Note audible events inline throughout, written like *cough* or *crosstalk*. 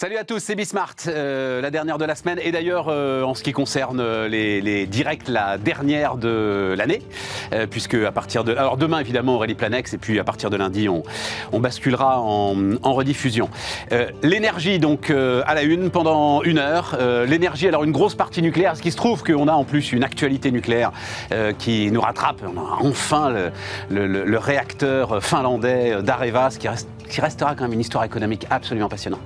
Salut à tous, c'est Bismart, euh, la dernière de la semaine. Et d'ailleurs euh, en ce qui concerne euh, les, les directs, la dernière de l'année, euh, puisque à partir de... Alors demain évidemment Aurélie Planex et puis à partir de lundi on, on basculera en, en rediffusion. Euh, L'énergie donc euh, à la une pendant une heure, l'énergie alors une grosse partie nucléaire, ce qui se trouve qu'on a en plus une actualité nucléaire qui nous rattrape, on a enfin le, le- le- le réacteur finlandais d'Arevas qui reste qui restera quand même une histoire économique absolument passionnante,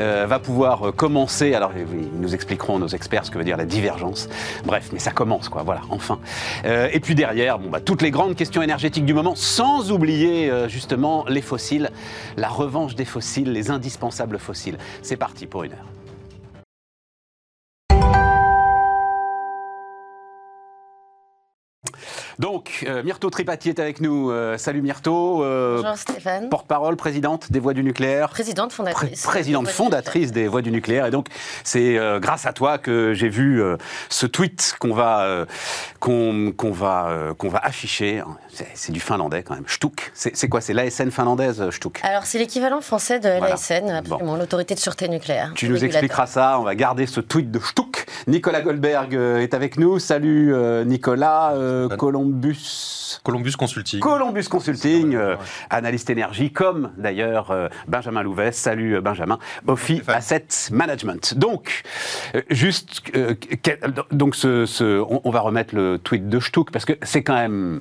euh, va pouvoir euh, commencer. Alors, ils nous expliqueront, nos experts, ce que veut dire la divergence. Bref, mais ça commence, quoi. Voilà, enfin. Euh, et puis derrière, bon, bah, toutes les grandes questions énergétiques du moment, sans oublier justement les fossiles, la revanche des fossiles, les indispensables fossiles. C'est parti pour une heure. Donc, euh, Myrto Tripati est avec nous. Euh, salut Myrto. Euh, Bonjour Stéphane. Porte-parole, présidente des Voix du nucléaire. Présidente Pré- fondatrice. présidente fondatrice des Voix du nucléaire. Et donc, c'est euh, grâce à toi que j'ai vu euh, ce tweet qu'on va, euh, qu'on va, euh, qu'on va afficher. C'est du finlandais quand même. Stuk. C'est quoi? C'est l'ASN finlandaise, Stuk. Alors c'est l'équivalent français de Voilà. l'ASN, absolument, l'autorité de sûreté nucléaire. Tu nous expliqueras ça. On va garder ce tweet de Stuk. Nicolas Goldberg est avec nous. Salut euh, Nicolas. Euh, Salut. Columbus. Columbus Consulting. Columbus Consulting, euh, analyste énergie, comme d'ailleurs euh, Benjamin Louvet. Salut euh, Benjamin. Stéphane. Asset Management. Donc, juste, quel- donc ce, ce- on, on va remettre le tweet de Stuck parce que c'est quand même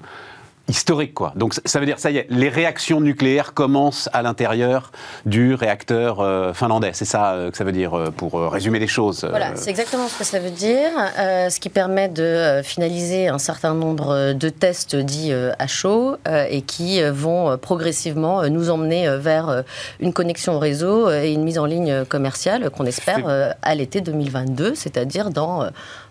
historique, quoi. Donc ça- veut dire, ça y est, les réactions nucléaires commencent à l'intérieur du réacteur euh, finlandais. C'est ça euh, que ça veut dire euh, pour résumer les choses. Voilà, c'est exactement ce que ça veut dire, ce qui permet de finaliser un certain nombre de tests dits à chaud et qui vont progressivement nous emmener vers une connexion au réseau et une mise en ligne commerciale qu'on espère à l'été 2022, c'est-à-dire dans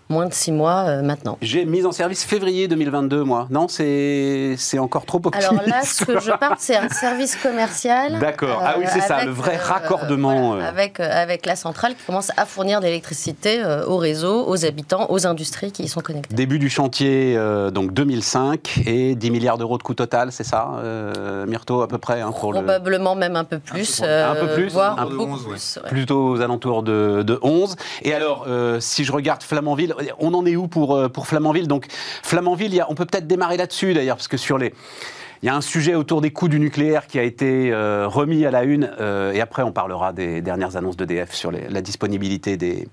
moins de six mois euh, maintenant. J'ai mis en service février 2022, moi. Non, c'est c'est encore trop optimiste. Alors là, ce que je *laughs* parle, c'est un service commercial. D'accord. Ah oui, c'est ça, avec, le vrai raccordement, voilà, euh. avec, euh, avec la centrale qui commence à fournir de l'électricité euh, au réseau, aux habitants, aux industries qui y sont connectées. Début du chantier, euh, donc 2005, et 10 milliards d'euros de coût total, c'est ça, euh, Myrto, à peu près hein, pour le, Probablement même un peu plus. Un peu euh, plus Voire Un peu beaucoup 11, ouais. plus. ouais. plutôt aux alentours de, de 11. Et alors, euh, si je regarde Flamanville, on en est où pour, euh, pour Flamanville? Donc, Flamanville, on peut peut-être démarrer là-dessus d'ailleurs, parce que sur les. Il y a un sujet autour des coûts du nucléaire qui a été euh, remis à la une, euh, et après on parlera des dernières annonces d'EDF sur la disponibilité des,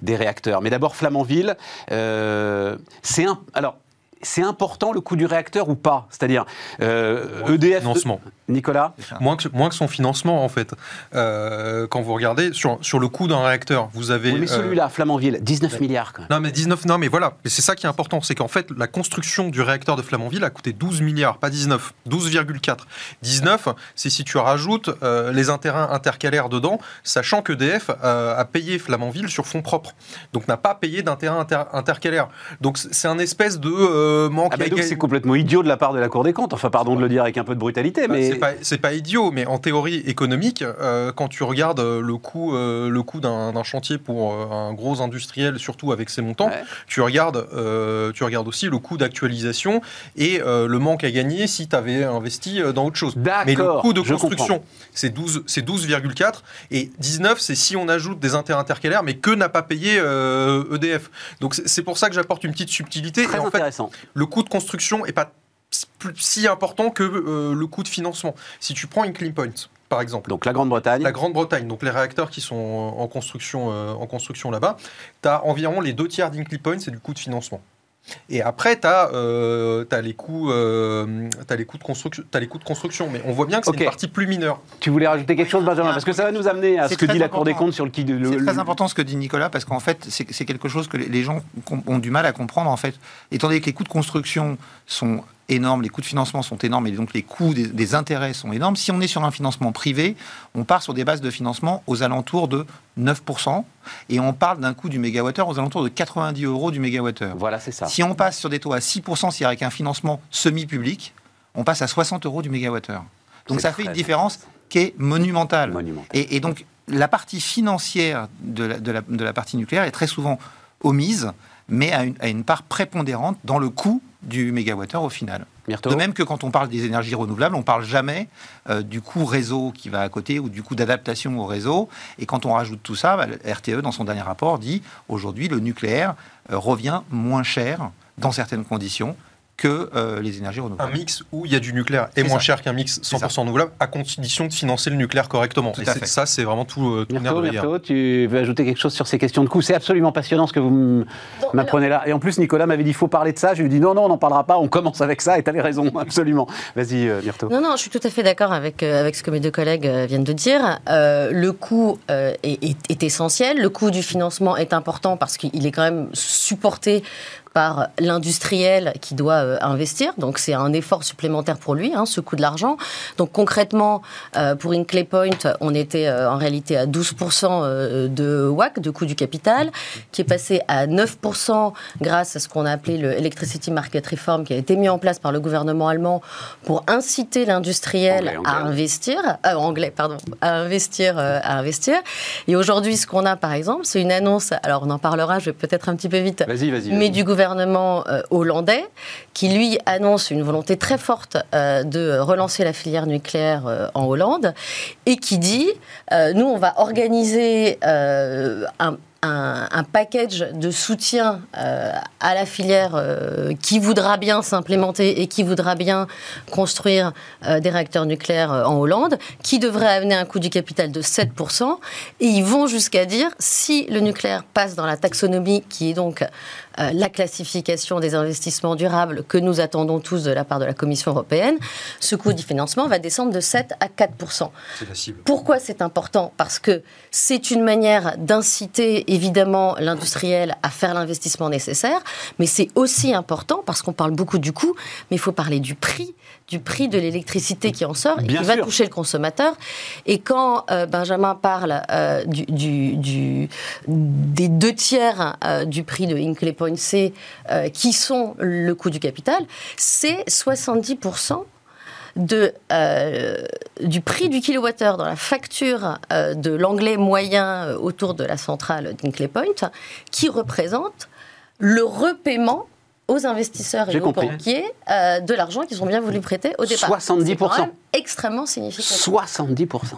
des réacteurs. Mais d'abord Flamanville, c'est un, alors c'est important le coût du réacteur ou pas? C'est-à-dire euh, EDF, Financement. Nicolas, Moins que, moins que son financement, en fait. Euh, quand vous regardez, sur, sur le coût d'un réacteur, vous avez... oui, mais euh, celui-là, Flamanville, 19 milliards quand même. Non mais 19, non mais voilà, mais c'est ça qui est important, c'est qu'en fait la construction du réacteur de Flamanville a coûté 12 milliards, pas 19, 12,4. 19, c'est si tu rajoutes euh, les intérêts intercalaires dedans, sachant que DF euh, a payé Flamanville sur fonds propres, donc n'a pas payé d'intérêts inter- intercalaires. Donc c'est c'est un espèce de euh, manque Ah bah à donc gagner. c'est complètement idiot de la part de la Cour des comptes. Enfin, pardon de le dire avec un peu de brutalité, Bah, mais C'est pas, c'est pas idiot, mais en théorie économique, euh, quand tu regardes euh, le coût, euh, le coût d'un d'un chantier pour un gros industriel, surtout avec ses montants, Ouais. tu, regardes, euh, tu regardes aussi le coût d'actualisation et euh, le manque à gagner si tu avais investi dans autre chose. Mais le coût de construction, c'est 12 c'est 12,4 et 19, c'est si on ajoute des intérêts intercalaires, mais que n'a pas payé euh, EDF. Donc c'est- pour ça que j'apporte une petite subtilité. très et en fait, intéressant. Le coût de construction est pas si important que euh, le coût de financement. Si tu prends Incline Point, par exemple, Donc la Grande-Bretagne, la Grande-Bretagne, donc les réacteurs qui sont en construction, euh, en construction là-bas, tu as environ les deux tiers d'Incline Point, c'est du coût de financement. Et après, tu as, les, coûts, euh, t'as les, coûts de construction- t'as les coûts de construction. Mais on voit bien que c'est une partie plus mineure. tu voulais rajouter quelque chose, Benjamin Parce que ça va nous amener à ce que dit la Cour des comptes sur le qui. C'est très important ce que dit Nicolas parce qu'en fait, c'est quelque chose que les- gens ont du mal à comprendre. En fait, étant donné que les coûts de construction sont énormes, les coûts de financement sont énormes et donc les coûts des, des intérêts sont énormes. Si on est sur un financement privé, on part sur des bases de financement aux alentours de 9% et on parle d'un coût du mégawattheure aux alentours de 90 euros du mégawattheure. Voilà, c'est ça. Si on passe sur des taux à 6%, c'est-à-dire avec un financement semi-public, on passe à 60 euros du mégawattheure. Donc C'est ça fait une différence qui est monumentale. Monumental. Et, et donc, la partie financière de la, de la- de la partie nucléaire est très souvent omise, mais à une, à une part prépondérante dans le coût du mégawattheure au final. Myrto De même que quand on parle des énergies renouvelables, on parle jamais euh, du coût réseau qui va à côté ou du coût d'adaptation au réseau. Et quand on rajoute tout ça, bah, RTE, dans son dernier rapport, dit aujourd'hui le nucléaire euh, revient moins cher dans certaines conditions que euh, les énergies Un renouvelables. mix où il y a du nucléaire est moins ça. cher qu'un mix C'est 100% renouvelable, à condition de financer le nucléaire correctement. Tout Et à c'est- fait. ça, c'est vraiment tout, euh, tout le nerf de. Myrto, tu veux ajouter quelque chose sur ces questions de coûts? C'est absolument passionnant ce que vous m'apprenez là. Et en plus, Nicolas m'avait dit il faut parler de ça. Je lui ai dit non, non, on n'en parlera pas. On commence avec ça. Et tu avais raison, *laughs* absolument. Vas-y, euh. Non, non, je suis tout à fait d'accord avec, euh, avec ce que mes deux collègues euh, viennent de dire. Euh, le coût euh, est, est- est essentiel. Le coût du financement est important parce qu'il est quand même supporté par l'industriel qui doit euh, investir. Donc c'est un effort supplémentaire pour lui, hein, ce coût de l'argent. Donc concrètement, euh, pour Inclay Point, on était euh, en réalité à 12% euh, de WAC, de coût du capital, qui est passé à 9% grâce à ce qu'on a appelé le Electricity Market Reform, qui a été mis en place par le gouvernement allemand pour inciter l'industriel à investir, anglais, pardon, à investir, à investir. Et aujourd'hui, ce qu'on a, par exemple, c'est une annonce. Alors, on en parlera. Je vais peut-être un petit peu vite. Vas-y, vas-y. Mais du gouvernement euh, hollandais, qui lui annonce une volonté très forte euh, de relancer la filière nucléaire euh, en Hollande, et qui dit nous, on va organiser un package de soutien à la filière qui voudra bien s'implémenter et qui voudra bien construire des réacteurs nucléaires en Hollande, qui devrait amener un coût du capital de 7%. Et ils vont jusqu'à dire, si le nucléaire passe dans la taxonomie, qui est donc euh, la classification des investissements durables que nous attendons tous de la part de la Commission européenne, ce coût du financement va descendre de 7 à 4%. C'est la cible. Pourquoi c'est important? Parce que c'est une manière d'inciter évidemment l'industriel à faire l'investissement nécessaire, mais c'est aussi important parce qu'on parle beaucoup du coût, mais il faut parler du prix, du prix de l'électricité qui en sort et Bien qui va toucher le consommateur. Et quand euh, Benjamin parle euh, du, du- du- des deux tiers euh, du prix de Hinkley Point C, qui sont le coût du capital, c'est 70% de, euh, du prix du kilowattheure dans la facture euh, de l'anglais moyen euh, autour de la centrale d'Hinkley Point, qui représente le repaiement aux investisseurs et aux compris. banquiers euh, de l'argent qu'ils ont bien voulu prêter au départ. 70%. C'est quand même extrêmement significatif. 70%.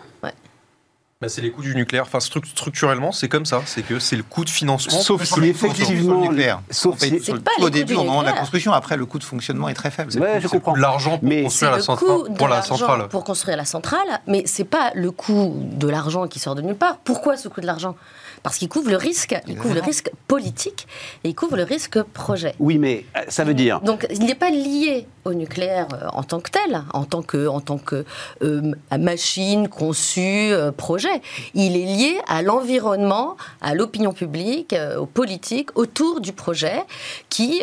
Bah, c'est les coûts du nucléaire. Enfin, stru- structurellement, c'est comme ça. C'est que c'est le coût de financement. Sauf si effectivement. sur le nucléaire. Sauf si. C'est pas au début, au moment de la construction. Après, le coût de fonctionnement est très faible. Ouais, je C'est le coût comprends. de l'argent pour Mais- construire la le centrale. coût de Pour la centrale. pour construire la centrale, mais c'est pas le coût de l'argent qui sort de nulle part. Pourquoi ce coût de l'argent? Parce qu'il couvre le risque, il couvre le risque politique et il couvre le risque projet. Oui, mais euh, ça veut dire. Donc, il n'est pas lié au nucléaire euh, en tant que tel, en tant que, euh, machine conçue, euh, projet. Il est lié à l'environnement, à l'opinion publique, euh, aux politiques autour du projet, qui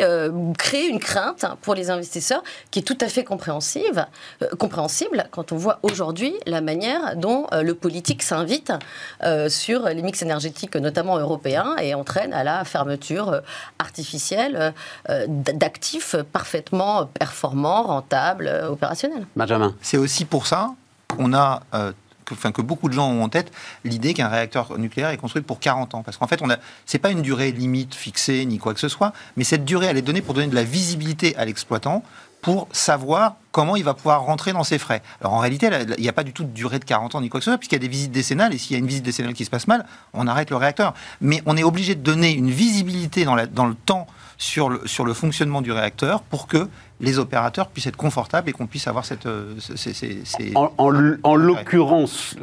crée une crainte pour les investisseurs qui est tout à fait compréhensive, compréhensible quand on voit aujourd'hui la manière dont le politique s'invite sur les mix énergétiques, notamment européens, et entraîne à la fermeture artificielle d'actifs parfaitement performants, rentables, euh, opérationnels. Benjamin. C'est aussi pour ça qu'on a, euh, que, enfin, que beaucoup de gens ont en tête l'idée qu'un réacteur nucléaire est construit pour 40 ans. Parce qu'en fait, on a, c'est pas une durée limite fixée ni quoi que ce soit, mais cette durée, elle est donnée pour donner de la visibilité à l'exploitant pour savoir comment il va pouvoir rentrer dans ses frais. Alors en réalité, il n'y a pas du tout de durée de 40 ans ni quoi que ce soit, puisqu'il y a des visites décennales, et s'il y a une visite décennale qui se passe mal, on arrête le réacteur. Mais on est obligé de donner une visibilité dans, la- dans le temps sur le, sur le fonctionnement du réacteur pour que les opérateurs puissent être confortables et qu'on puisse avoir cette... euh, ces- ces- ces- En, en l- en l'occurrence,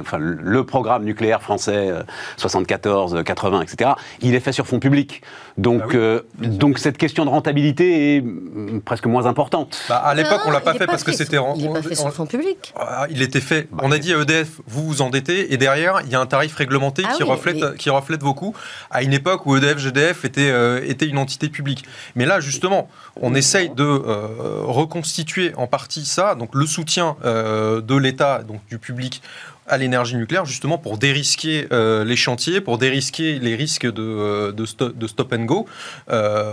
enfin, le programme nucléaire français euh, 74, 80, etc., il est fait sur fonds publics. Donc, Bah oui, euh, donc cette question de rentabilité est mm, presque moins importante. Bah, à l'époque, on l'a Non, pas fait parce que c'était... Il n'est pas fait sur fonds public. Ah, Il était fait. Bah, on a dit à EDF, vous vous endettez, et derrière, il y a un tarif réglementé Ah qui, oui, reflète, mais- qui reflète vos coûts, à une époque où E EDF, GDF était, euh, était une entité publique. Mais là, justement, on essaye de euh, reconstituer en partie ça, donc le soutien euh, de l'État, donc du public, à l'énergie nucléaire justement pour dérisquer euh, les chantiers, pour dérisquer les risques de, euh, de, sto- de stop and go. Euh,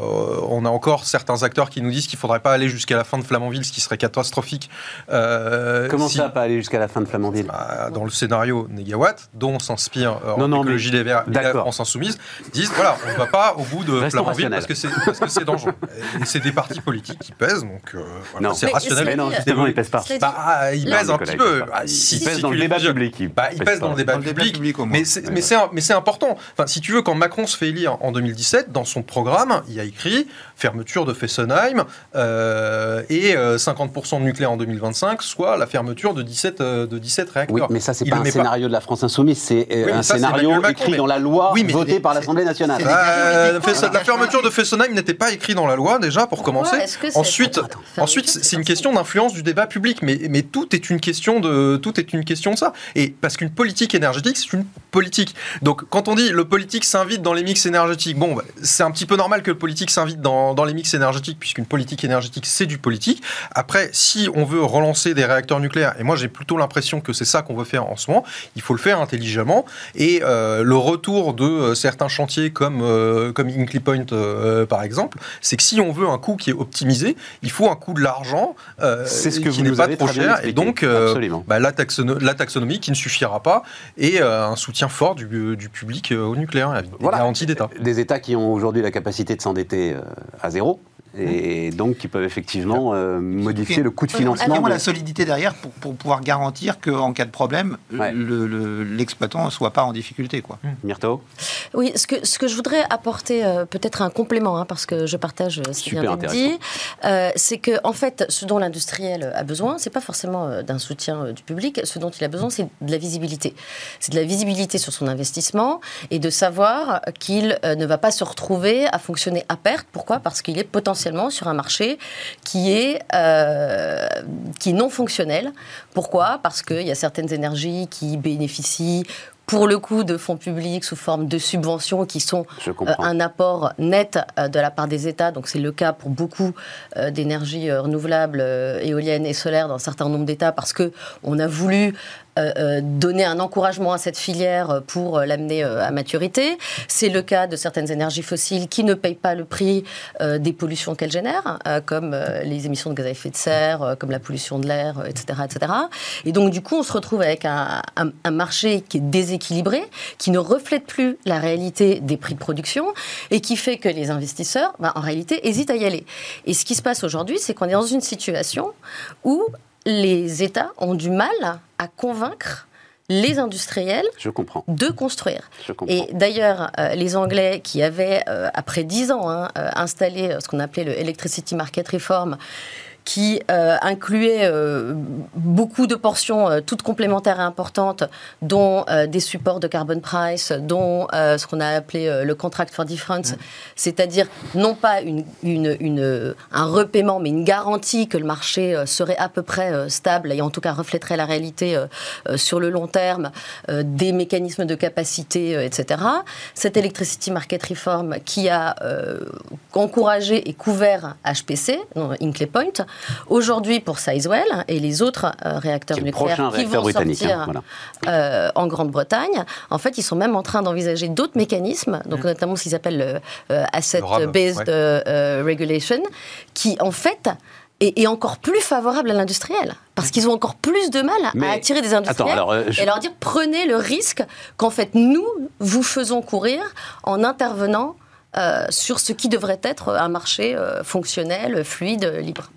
on a encore certains acteurs qui nous disent qu'il ne faudrait pas aller jusqu'à la fin de Flamanville, ce qui serait catastrophique. Euh, Comment si- ça, pas aller jusqu'à la fin de Flamanville? Bah, dans le scénario négawatt, dont s'inspire euh, Non, en non, écologie mais- les Verts la. France Insoumise, disent voilà, on ne va pas au bout de Restons Flamanville rationnels. parce que c'est dangereux. Et c'est des partis politiques qui pèsent, donc euh, voilà, Non. c'est rationnel. Mais non, justement, ils pèsent pas. Bah, il Non, pèse un petit peu. pèse pas. Bah, dans le les débat mesures. Public. il Bah, il pèse dans le débat Dans le débat public. public, au moins. mais c'est Ouais, ouais. important. Enfin, si tu veux, quand Macron se fait élire en 2017, dans son programme, il y a écrit fermeture de Fessenheim euh, et euh, 50% de nucléaire en 2025, soit la fermeture de 17, euh, de 17 réacteurs. Oui, mais ça, c'est pas un pas. scénario de la France Insoumise, c'est euh, Oui, un ça, scénario Macron, écrit mais- dans la loi Oui, mais votée par l'Assemblée nationale. Euh. Fes- la fermeture de Fessenheim n'était pas écrite dans la loi déjà pour commencer. Pourquoi est-ce que c'est- Ensuite, Attends, ensuite, fermeture, c'est une question d'influence du débat public, mais, mais tout est une question de tout est une question de ça. Et parce qu'une politique énergétique, c'est une politique. Donc, quand on dit le politique s'invite dans les mix énergétiques, bon, bah, c'est un petit peu normal que le politique s'invite dans, dans les mix énergétiques, puisqu'une politique énergétique, c'est du politique. Après, si on veut relancer des réacteurs nucléaires, et moi j'ai plutôt l'impression que c'est ça qu'on veut faire en ce moment, il faut le faire intelligemment. Et euh, le retour de euh, certains chantiers comme, euh, comme Hinkley Point, euh, par exemple, c'est que si on veut un coût qui est optimisé, il faut un coût de l'argent C'est ce que qui n'est pas trop cher. Et donc, bah, la, taxono- la taxonomie qui ne suffira pas et un soutien fort du, du public au nucléaire, des Voilà. garanties d'État. Des États qui ont aujourd'hui la capacité de s'endetter à zéro et donc qui peuvent effectivement euh, modifier le coût de financement. Vraiment de- la solidité derrière pour, pour pouvoir garantir qu'en cas de problème, Ouais. le- le- l'exploitant ne soit pas en difficulté. Quoi. Myrto Oui, ce que, ce que je voudrais apporter, euh, peut-être un complément, hein, parce que je partage euh, ce qui vient d'être dit, euh, c'est que en fait, ce dont l'industriel a besoin, c'est pas forcément euh, d'un soutien euh, du public. Ce dont il a besoin, c'est de la visibilité. C'est de la visibilité sur son investissement et de savoir qu'il euh, ne va pas se retrouver à fonctionner à perte. Pourquoi? Parce qu'il est potentiellement sur un marché qui est euh, qui est non fonctionnel. Pourquoi? Parce qu'il y a certaines énergies qui bénéficient pour le coup de fonds publics sous forme de subventions qui sont euh, un apport net euh, de la part des États. Donc c'est le cas pour beaucoup euh, d'énergies renouvelables, éoliennes et solaires dans un certain nombre d'États parce que on a voulu euh, euh, donner un encouragement à cette filière euh, pour l'amener à maturité. C'est le cas de certaines énergies fossiles qui ne payent pas le prix des pollutions qu'elles génèrent, comme les émissions de gaz à effet de serre, comme la pollution de l'air, etc., etc. Et donc du coup, on se retrouve avec un, marché qui est déséquilibré, qui ne reflète plus la réalité des prix de production et qui fait que les investisseurs, ben, en réalité, hésitent à y aller. Et ce qui se passe aujourd'hui, c'est qu'on est dans une situation où les États ont du mal à convaincre les industriels Je comprends. de construire. Je comprends. Et d'ailleurs, euh, les Anglais qui avaient, euh, après dix ans, hein, euh, installé ce qu'on appelait le Electricity Market Reform, qui euh, incluait euh, beaucoup de portions euh, toutes complémentaires et importantes, dont des supports de carbon price, dont ce qu'on a appelé le contract for difference, c'est-à-dire non pas une, une- une- un repaiement, mais une garantie que le marché serait à peu près stable et en tout cas reflèterait la réalité sur le long terme, des mécanismes de capacité, etc. Cette Electricity Market Reform qui a encouragé et couvert HPC, Hinkley Point, aujourd'hui pour Sizewell et les autres euh, réacteurs nucléaires qui réacteur vont sortir hein, voilà. euh, en Grande-Bretagne. En fait, ils sont même en train d'envisager d'autres mécanismes, donc notamment ce qu'ils appellent le euh, Asset Le RAB, Based ouais. euh, euh, Regulation, qui en fait est, encore plus favorable à l'industriel, parce qu'ils ont encore plus de mal à, Mais- à attirer des Attends, industriels alors, euh, je- et leur dire prenez le risque qu'en fait nous vous faisons courir en intervenant. euh, sur ce qui devrait être un marché euh, fonctionnel, fluide, libre.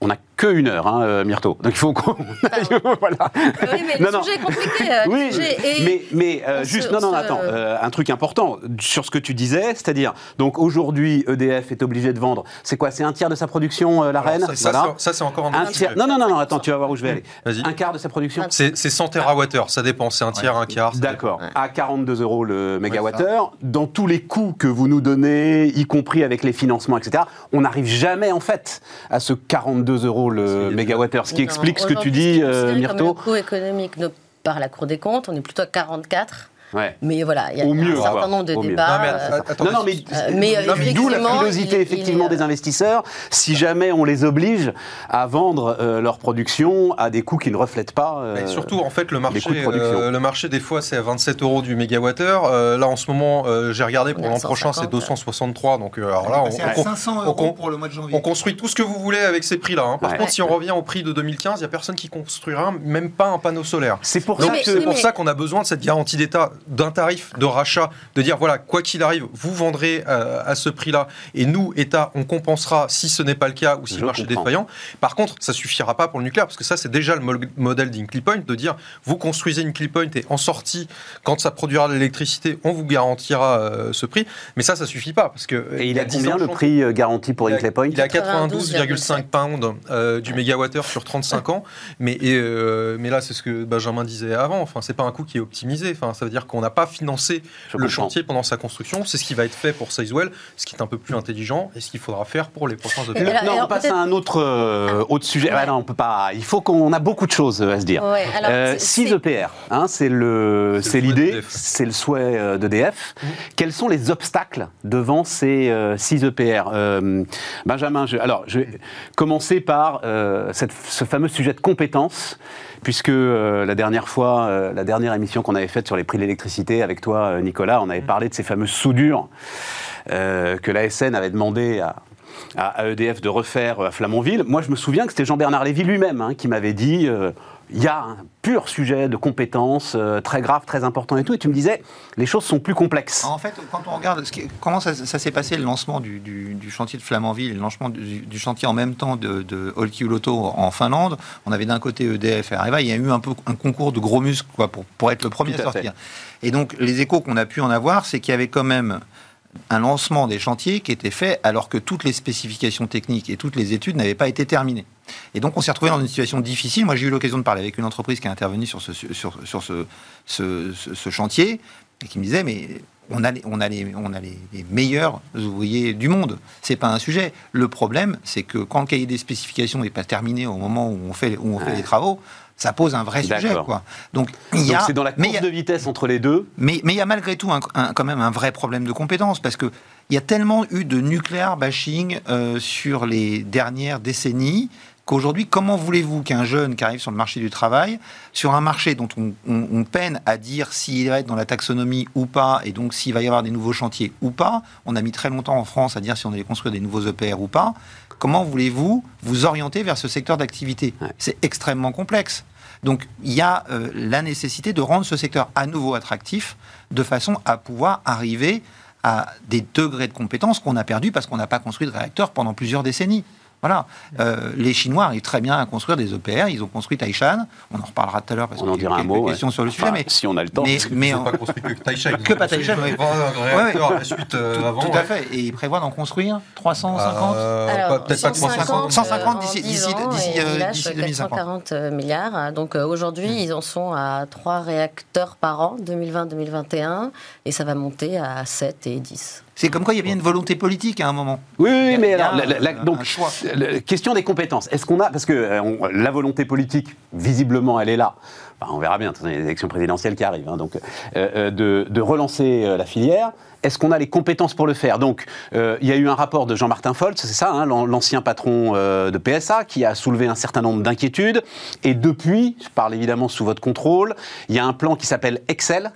On n'a que une heure, hein, euh, Myrto. Donc il faut qu'on. *laughs* voilà. Oui, mais Non, le non. sujet est compliqué. euh, le Oui, sujet est- mais, euh, juste, se- non, non, attends, euh, un truc important sur ce que tu disais, c'est-à-dire, donc aujourd'hui, EDF est obligé de vendre, c'est quoi? C'est un tiers de sa production, euh, la Alors, reine? ça, ça, Voilà. c'est- ça, c'est encore un tiers. Non, non, non, non, attends, tu vas voir où je vais aller. Vas-y. Un quart de sa production? C'est c'est 100 TWh, ça dépend, c'est un tiers, un quart. D'accord. Ouais. À 42 euros le mégawattheure, dans tous les coûts que vous nous donnez, y compris avec les financements, etc., on n'arrive jamais en fait à ce 42 euros Parce qu'il y le mégawattheure. Ce qui Non, explique ce que tu dis, euh, Myrto. Le coût économique de- par la Cour des comptes, on est plutôt à 44 Ouais. Mais voilà, il y a Au un mieux, certain nombre de Au mieux. débats. Non, mais euh, non, non, mais, Euh, mais, euh, d'où la curiosité il- il effectivement est, euh, des investisseurs. Si jamais on les oblige à vendre euh, leur production à des coûts qui ne reflètent pas. euh, Et surtout, en fait, le marché, de euh, le marché des fois, c'est à 27 euros du mégawattheure. Euh, là, en ce moment, euh, j'ai regardé pour l'an prochain, 150, c'est 263. Donc, euh, alors là, on, à on- 500 on- euros on- pour le mois de janvier. on construit tout ce que vous voulez avec ces prix-là. hein. Par Ouais. contre, si on revient au prix de 2015, il n'y a personne qui construira même pas un panneau solaire. C'est pour Donc ça mais- c'est que. pour mais- ça qu'on a besoin de cette garantie d'État, d'un tarif de rachat, de dire voilà, quoi qu'il arrive, vous vendrez euh, à ce prix-là, et nous, État, on compensera si ce n'est pas le cas ou si Je le marché est comprends. défaillant. Par contre, ça suffira pas pour le nucléaire, parce que ça, c'est déjà le mo- modèle d'Incley Point, de dire vous construisez une Point et en sortie, quand ça produira de l'électricité, on vous garantira euh, ce prix. Mais ça, ça suffit pas, parce que Et il a 10 combien ans, le prix euh, garanti pour a- Inclay Point? il est à 92,5 92,5 pounds euh, du mégawattheure sur 35 ans. Mais, et, euh, mais là, c'est ce que Benjamin disait avant. Enfin, c'est pas un coût qui est optimisé. Enfin, ça veut dire qu'on n'a pas financé Je le comprends. chantier pendant sa construction. C'est ce qui va être fait pour Sizewell, ce qui est un peu plus intelligent et ce qu'il faudra faire pour les prochains alors- Non, on passe à un autre, euh, autre sujet. Ah non, on peut pas. Il faut qu'on a beaucoup de choses euh, à se dire. Ouais, alors, Euh, c'est- 6 c'est- EPR, hein, c'est le, C'est c'est le souhait l'idée, c'est le souhait euh, d'EDF. Mhm. Quels sont les obstacles devant ces 6 EPR Euh, Benjamin, je, alors je vais commencer par euh, cette- ce fameux sujet de compétences, puisque euh, la dernière fois, euh, la dernière émission qu'on avait faite sur les prix de l'électricité avec toi, euh, Nicolas, on avait parlé de ces fameuses soudures que la SN avait demandé à, à, EDF de refaire à Flamanville. Moi, je me souviens que c'était Jean-Bernard Lévy lui-même hein, qui m'avait dit il y a un pur sujet de compétences euh, très grave, très important et tout. Et tu me disais les choses sont plus complexes. En fait, quand on regarde ce qui- comment ça, ça s'est passé, le lancement du, du- du chantier de Flamanville, et le lancement du, du chantier en même temps de, de Olkiluoto en Finlande, on avait d'un côté EDF et Areva, il y a eu un peu un concours de gros muscles quoi, pour, pour être le premier Tout à fait. sortir. Et donc, les échos qu'on a pu en avoir, c'est qu'il y avait quand même un lancement des chantiers qui était fait alors que toutes les spécifications techniques et toutes les études n'avaient pas été terminées. Et donc on s'est retrouvé dans une situation difficile. Moi j'ai eu l'occasion de parler avec une entreprise qui a intervenu sur ce, sur, sur ce, ce, ce- ce chantier et qui me disait mais on a les, on a les, on a les, les meilleurs ouvriers du monde. C'est pas un sujet. Le problème c'est que quand le cahier des spécifications n'est pas terminé au moment où on fait, où on fait les travaux, ça pose un vrai sujet. Quoi. Donc il y a, c'est dans la course a- de vitesse entre les deux. mais mais il y a malgré tout un- un- quand même un vrai problème de compétence parce que il y a tellement eu de nucléaire bashing euh, sur les dernières décennies qu'aujourd'hui, comment voulez-vous qu'un jeune qui arrive sur le marché du travail, sur un marché dont on, on- on peine à dire s'il va être dans la taxonomie ou pas, et donc s'il va y avoir des nouveaux chantiers ou pas, on a mis très longtemps en France à dire si on allait construire des nouveaux EPR ou pas, comment voulez-vous vous orienter vers ce secteur d'activité Ouais. C'est extrêmement complexe. Donc il y a euh, la nécessité de rendre ce secteur à nouveau attractif de façon à pouvoir arriver à des degrés de compétences qu'on a perdus parce qu'on n'a pas construit de réacteurs pendant plusieurs décennies. Voilà. Euh, les Chinois arrivent très bien à construire des EPR. Ils ont construit Taishan. On en reparlera tout à l'heure parce On qu'il en y a dira un quelques mot. ouais. questions sur le sujet. Enfin, mais si on a le temps. mais, mais en- n'ont pas construit que *laughs* Taishan. Que pas Taishan, oui. La suite euh, tout, avant. tout ouais. à fait. Et ils prévoient d'en construire 350 Euh, Peut-être pas 350. 150 euh, d'ici- en 10 d'ici- ans, d'ici, et euh, ils lâchent d'ici 2050. 440 milliards. Donc euh, aujourd'hui, ils en sont à 3 réacteurs par an, 2020-2021, et ça va monter à 7 et 10. C'est comme quoi il y avait une volonté politique à un moment. Oui, oui, a- mais alors, la- la- la- un- donc, un choix. la question des compétences. Est-ce qu'on a, parce que euh, on- la volonté politique, visiblement, elle est là. Enfin, on verra bien, il y a les élections présidentielles qui arrivent, hein, donc euh, euh, de, de relancer euh, la filière. Est-ce qu'on a les compétences pour le faire? Donc, euh, il y a eu un rapport de Jean-Martin Foltz, c'est ça, hein, l'an- l'ancien patron euh, de PSA, qui a soulevé un certain nombre d'inquiétudes. Et depuis, je parle évidemment sous votre contrôle, il y a un plan qui s'appelle Excel.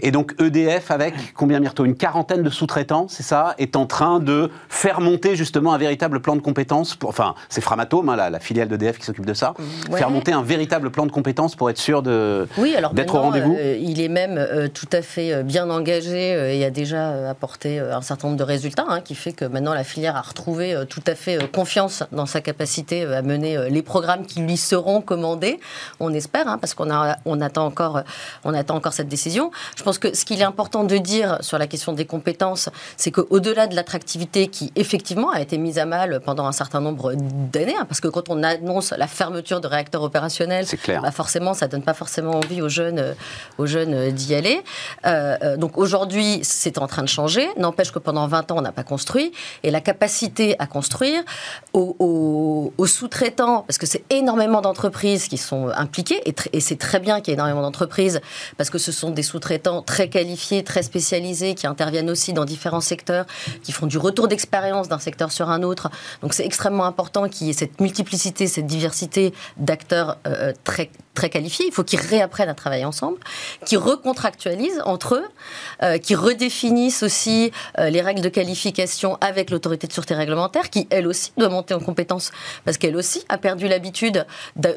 Et donc, EDF, avec combien, Myrto Une quarantaine de sous-traitants, c'est ça, est en train de faire monter justement un véritable plan de compétences. Pour, enfin, c'est Framatome, hein, la, la filiale d'EDF qui s'occupe de ça. Ouais. Faire monter un véritable plan de compétences pour être sûr de, Oui, alors d'être au rendez-vous. euh, il est même euh, tout à fait euh, bien engagé euh, et a déjà apporté un certain nombre de résultats, hein, qui fait que maintenant la filière a retrouvé tout à fait confiance dans sa capacité à mener les programmes qui lui seront commandés. On espère, hein, parce qu'on a, on attend encore, on attend encore cette décision. Je pense que ce qu'il est important de dire sur la question des compétences, c'est qu'au-delà de l'attractivité qui effectivement a été mise à mal pendant un certain nombre d'années, hein, parce que quand on annonce la fermeture de réacteurs opérationnels, C'est clair. bah forcément, ça donne pas forcément envie aux jeunes, aux jeunes d'y aller. donc aujourd'hui, c'est en train de changer. N'empêche que pendant 20 ans, on n'a pas construit. Et la capacité à construire aux, sous-traitants, parce que c'est énormément d'entreprises qui sont impliquées, et, c'est très bien qu'il y ait énormément d'entreprises, parce que ce sont des sous-traitants très qualifiés, très spécialisés, qui interviennent aussi dans différents secteurs, qui font du retour d'expérience d'un secteur sur un autre. Donc c'est extrêmement important qu'il y ait cette multiplicité, cette diversité d'acteurs euh, très très qualifiés, il faut qu'ils réapprennent à travailler ensemble, qu'ils recontractualisent entre eux, euh, qu'ils redéfinissent aussi euh, les règles de qualification avec l'autorité de sûreté réglementaire, qui elle aussi doit monter en compétence, parce qu'elle aussi a perdu l'habitude de,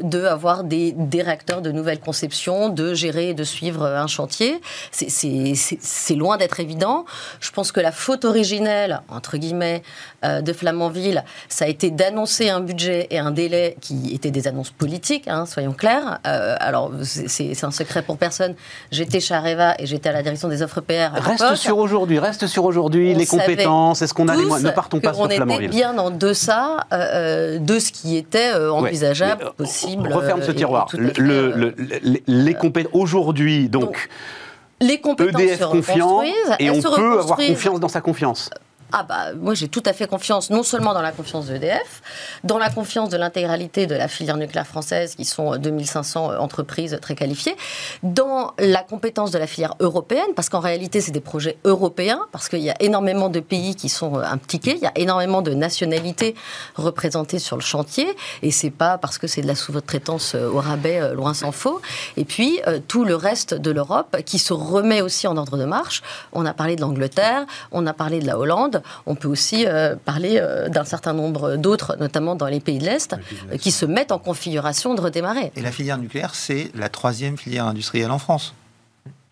des, réacteurs de nouvelle conception, de gérer et de suivre un chantier. C'est loin d'être évident. Je pense que la faute originelle, entre guillemets, euh, de Flamanville, ça a été d'annoncer un budget et un délai qui étaient des annonces politiques, hein, soyons clairs. Euh, alors, c'est un secret pour personne. J'étais chez Areva et j'étais à la direction des offres PR. reste sur aujourd'hui, reste sur aujourd'hui, les compétences, est-ce qu'on a les moyens Ne partons pas sur Flamanville. On était bien en deçà euh, de ce qui était envisageable, possible. referme ce tiroir. Le, les compétences aujourd'hui, donc, les compétences EDF confiant et on peut avoir confiance dans sa confiance. Ah bah moi j'ai tout à fait confiance, non seulement dans la confiance d'EDF, dans la confiance de l'intégralité de la filière nucléaire française, qui sont 2500 euh, entreprises très qualifiées, dans la compétence de la filière européenne, parce qu'en réalité c'est des projets européens, parce qu'il y a énormément de pays qui sont euh, impliqués, il y a énormément de nationalités représentées sur le chantier, et c'est pas parce que c'est de la sous-traitance euh, au rabais, loin s'en faut. Et puis tout le reste de l'Europe qui se remet aussi en ordre de marche. On a parlé de l'Angleterre, on a parlé de la Hollande, on peut aussi euh, parler euh, d'un certain nombre d'autres, notamment dans les pays de l'Est, qui se mettent en configuration de redémarrer. Et la filière nucléaire, c'est la troisième filière industrielle en France.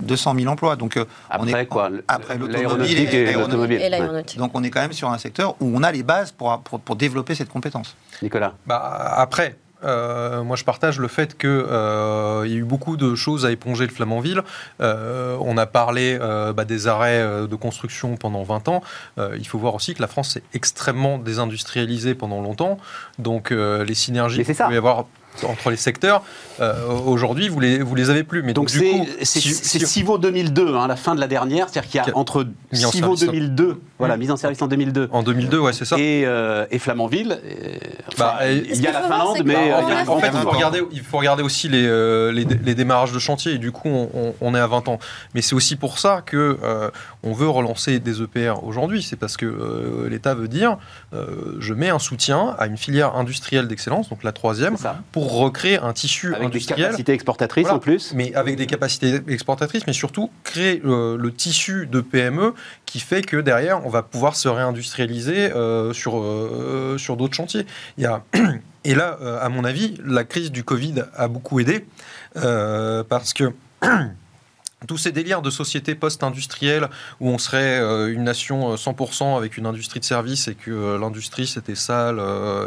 200 000 emplois. Donc, euh, après on est, quoi Après l'automobile et, l'aéronautique. Donc on est quand même sur un secteur où on a les bases pour, pour, développer cette compétence. Nicolas bah, Après, euh, moi, je partage le fait qu'il euh, y a eu beaucoup de choses à éponger le Flamanville. Euh, on a parlé bah, des arrêts de construction pendant 20 ans. il faut voir aussi que la France s'est extrêmement désindustrialisée pendant longtemps. Donc, les synergies qu'il peut y avoir entre les secteurs, euh, aujourd'hui, vous les, vous les avez plus. Mais donc, c'est CIVO 2002, hein, la fin de la dernière, c'est-à-dire qu'il y a entre CIVO 2002, voilà, mise en service en 2002. En 2002, ouais, c'est ça. Et, euh, et Flamanville, bah, il y a la Finlande, mais euh, en fait, il faut, regarder, il faut regarder aussi les, les, démarrages de chantier, et du coup, on, on est à 20 ans. Mais c'est aussi pour ça que on veut relancer des EPR aujourd'hui, c'est parce que l'État veut dire, je mets un soutien à une filière industrielle d'excellence, donc la troisième, pour recréer un tissu avec industriel. des capacités exportatrices en plus. Mais avec des capacités exportatrices, mais surtout créer euh, le tissu de PME qui fait que derrière, on va pouvoir se réindustrialiser euh, sur, euh, sur d'autres chantiers. Il y a *clears throat* et là, à mon avis, la crise du Covid a beaucoup aidé parce que *clears throat* tous ces délires de société post-industrielle où on serait euh, une nation 100% euh, avec une industrie de services et que euh, l'industrie c'était sale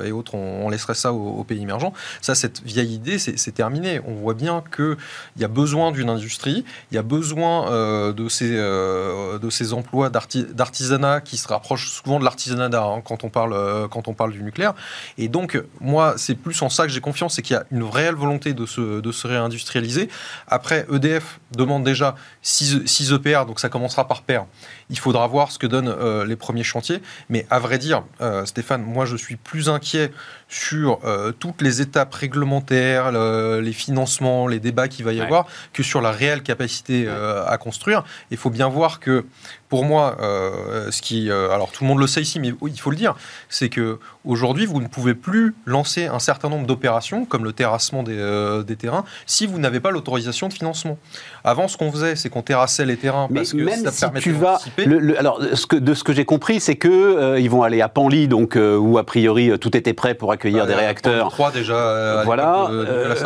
et autres, on, laisserait ça aux, pays émergents. Ça, cette vieille idée, c'est terminé. On voit bien qu'il y a besoin d'une industrie, il y a besoin de, ces, de ces emplois d'artisanat qui se rapprochent souvent de l'artisanat hein, quand, on parle, quand on parle du nucléaire. Et donc, moi, c'est plus en ça que j'ai confiance, c'est qu'il y a une réelle volonté de se, de se réindustrialiser. Après, EDF demande déjà 6, EPR, donc ça commencera par paire. Il faudra voir ce que donnent euh, les premiers chantiers. Mais à vrai dire, euh, Stéphane, moi je suis plus inquiet sur euh, toutes les étapes réglementaires, les financements, les débats qu'il va y avoir, que sur la réelle capacité à construire. Il faut bien voir que pour moi, ce qui, alors tout le monde le sait ici, mais il faut le dire, c'est que aujourd'hui, vous ne pouvez plus lancer un certain nombre d'opérations, comme le terrassement des, des terrains, si vous n'avez pas l'autorisation de financement. Avant, ce qu'on faisait, c'est qu'on terrassait les terrains mais parce que même ça si permettait tu vas, le, alors, ce que, de ce que j'ai compris, c'est que ils vont aller à Panly, donc où a priori tout était prêt pour accueillir bah, des réacteurs. Trois déjà. voilà.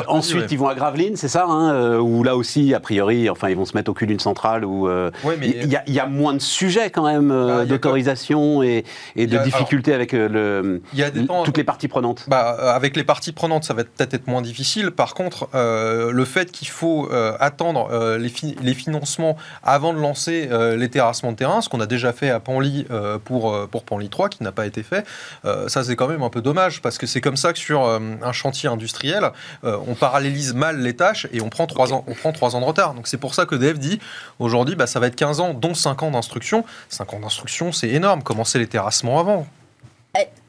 ensuite, ils vont à Gravelines, c'est ça, hein, où là aussi, a priori, enfin, ils vont se mettre au cul d'une centrale où il y, a moins de sujets quand même euh, Bah, d'autorisation et, de a- difficultés avec euh, le, Il y a des temps- toutes les parties prenantes. Bah, euh, avec les parties prenantes, ça va peut-être être moins difficile. Par contre, euh, le fait qu'il faut euh, attendre euh, les, fi- les financements avant de lancer euh, les terrassements de terrain, ce qu'on a déjà fait à Panly euh, pour, euh, pour Panly 3, qui n'a pas été fait, euh, ça c'est quand même un peu dommage, parce que c'est comme ça que sur euh, un chantier industriel, euh, on parallélise mal les tâches et on prend trois ans, on prend trois ans de retard. Donc c'est pour ça que DF dit, aujourd'hui, bah, ça va être 15 ans, dont 5 ans d'instruction. 5 ans d'instruction, c'est énorme. Commencer les terrassements avant.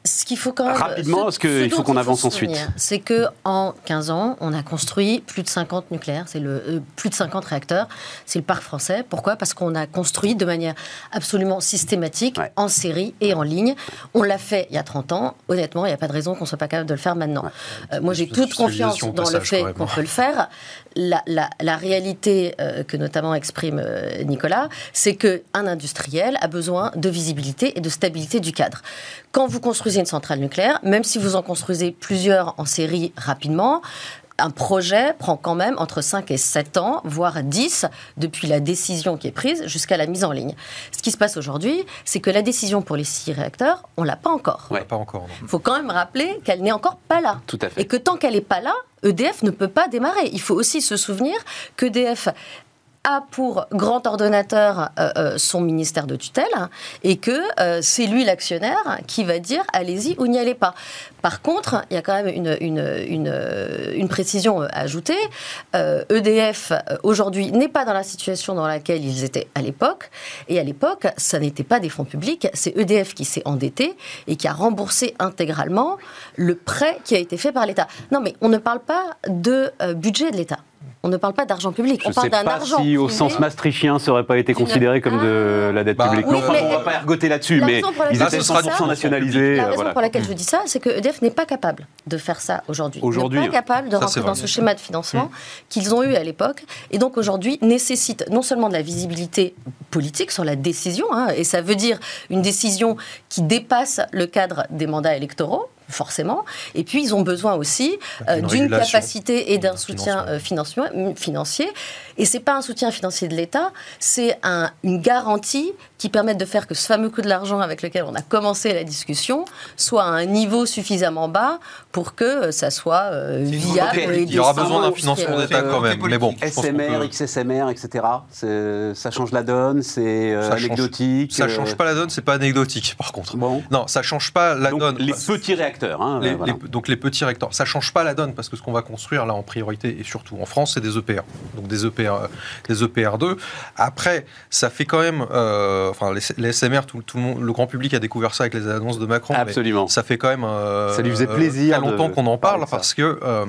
Ce qu'il faut quand même. Rapidement, ce- parce que ce il faut qu'on avance ensuite. C'est que en 15 ans, on a construit plus de 50 nucléaires. C'est le euh, plus de 50 réacteurs. C'est le parc français. Pourquoi? Parce qu'on a construit de manière absolument systématique, Ouais. en série et en ligne. On l'a fait il y a 30 ans. Honnêtement, il n'y a pas de raison qu'on soit pas capable de le faire maintenant. Euh, moi, j'ai toute confiance dans le fait qu'on peut le faire. La, la- la réalité euh, que notamment exprime euh, Nicolas, c'est que un industriel a besoin de visibilité et de stabilité du cadre. Quand vous construisez une centrale nucléaire, même si vous en construisez plusieurs en série rapidement, un projet prend quand même entre 5 et 7 ans, voire 10, depuis la décision qui est prise jusqu'à la mise en ligne. Ce qui se passe aujourd'hui, c'est que la décision pour les 6 réacteurs, on l'a pas encore. Ouais. Pas encore. Il faut quand même rappeler qu'elle n'est encore pas là. Tout à Et fait. que tant qu'elle n'est pas là, EDF ne peut pas démarrer. Il faut aussi se souvenir qu'EDF a pour grand ordonnateur euh, euh, son ministère de tutelle et que euh, c'est lui l'actionnaire qui va dire allez-y ou n'y allez pas. Par contre, il y a quand même une, une, une, précision à ajouter. EDF euh, aujourd'hui n'est pas dans la situation dans laquelle ils étaient à l'époque. Et à l'époque, ça n'était pas des fonds publics, c'est EDF qui s'est endetté et qui a remboursé intégralement le prêt qui a été fait par l'État. Non, mais on ne parle pas de budget de l'État. On ne parle pas d'argent public. Je on parle d'un argent. si au sons maastrichtien, ça aurait pas été considéré comme de la dette Bah, publique. oui, Non, enfin, on va pas ergoter là-dessus, La mais raison pour laquelle ils étaient ce sera 100% du- nationalisés. La euh, raison voilà. pour laquelle je dis ça, c'est que EDF n'est pas capable de faire ça aujourd'hui. Aujourd'hui, Ils n'est pas capable de Ça, rentrer dans ce schéma de financement qu'ils ont eu à l'époque, et donc aujourd'hui nécessite non seulement de la visibilité politique sur la décision, hein, et ça veut dire une décision qui dépasse le cadre des mandats électoraux forcément. Et puis, ils ont besoin aussi euh, D'une capacité et d'un soutien euh, financier, financier. Et c'est pas un soutien financier de l'État, c'est un- une garantie qui permette de faire que ce fameux coût de l'argent avec lequel on a commencé la discussion soit à un niveau suffisamment bas pour que euh, ça soit euh, viable. et Il y aura besoin d'un financement d'État euh, quand même. Mais bon, SMR, peut- XSMR, etc. Ça change la donne, c'est euh, Ça change- anecdotique. ça change pas la donne, c'est pas anecdotique par contre. Bon. Non, ça change pas la Donc, donne. les petits réacteurs. hein, les- voilà. les- donc les petits recteurs, ça change pas la donne parce que ce qu'on va construire là en priorité et surtout en France, c'est des EPR, donc des EPR, des EPR2. Après, ça fait quand même, euh, enfin les, les SMR, tout, tout le, monde, le grand public a découvert ça avec les annonces de Macron. Absolument. ça fait quand même. euh, Ça lui faisait plaisir Il y a longtemps qu'on en parle parce que euh,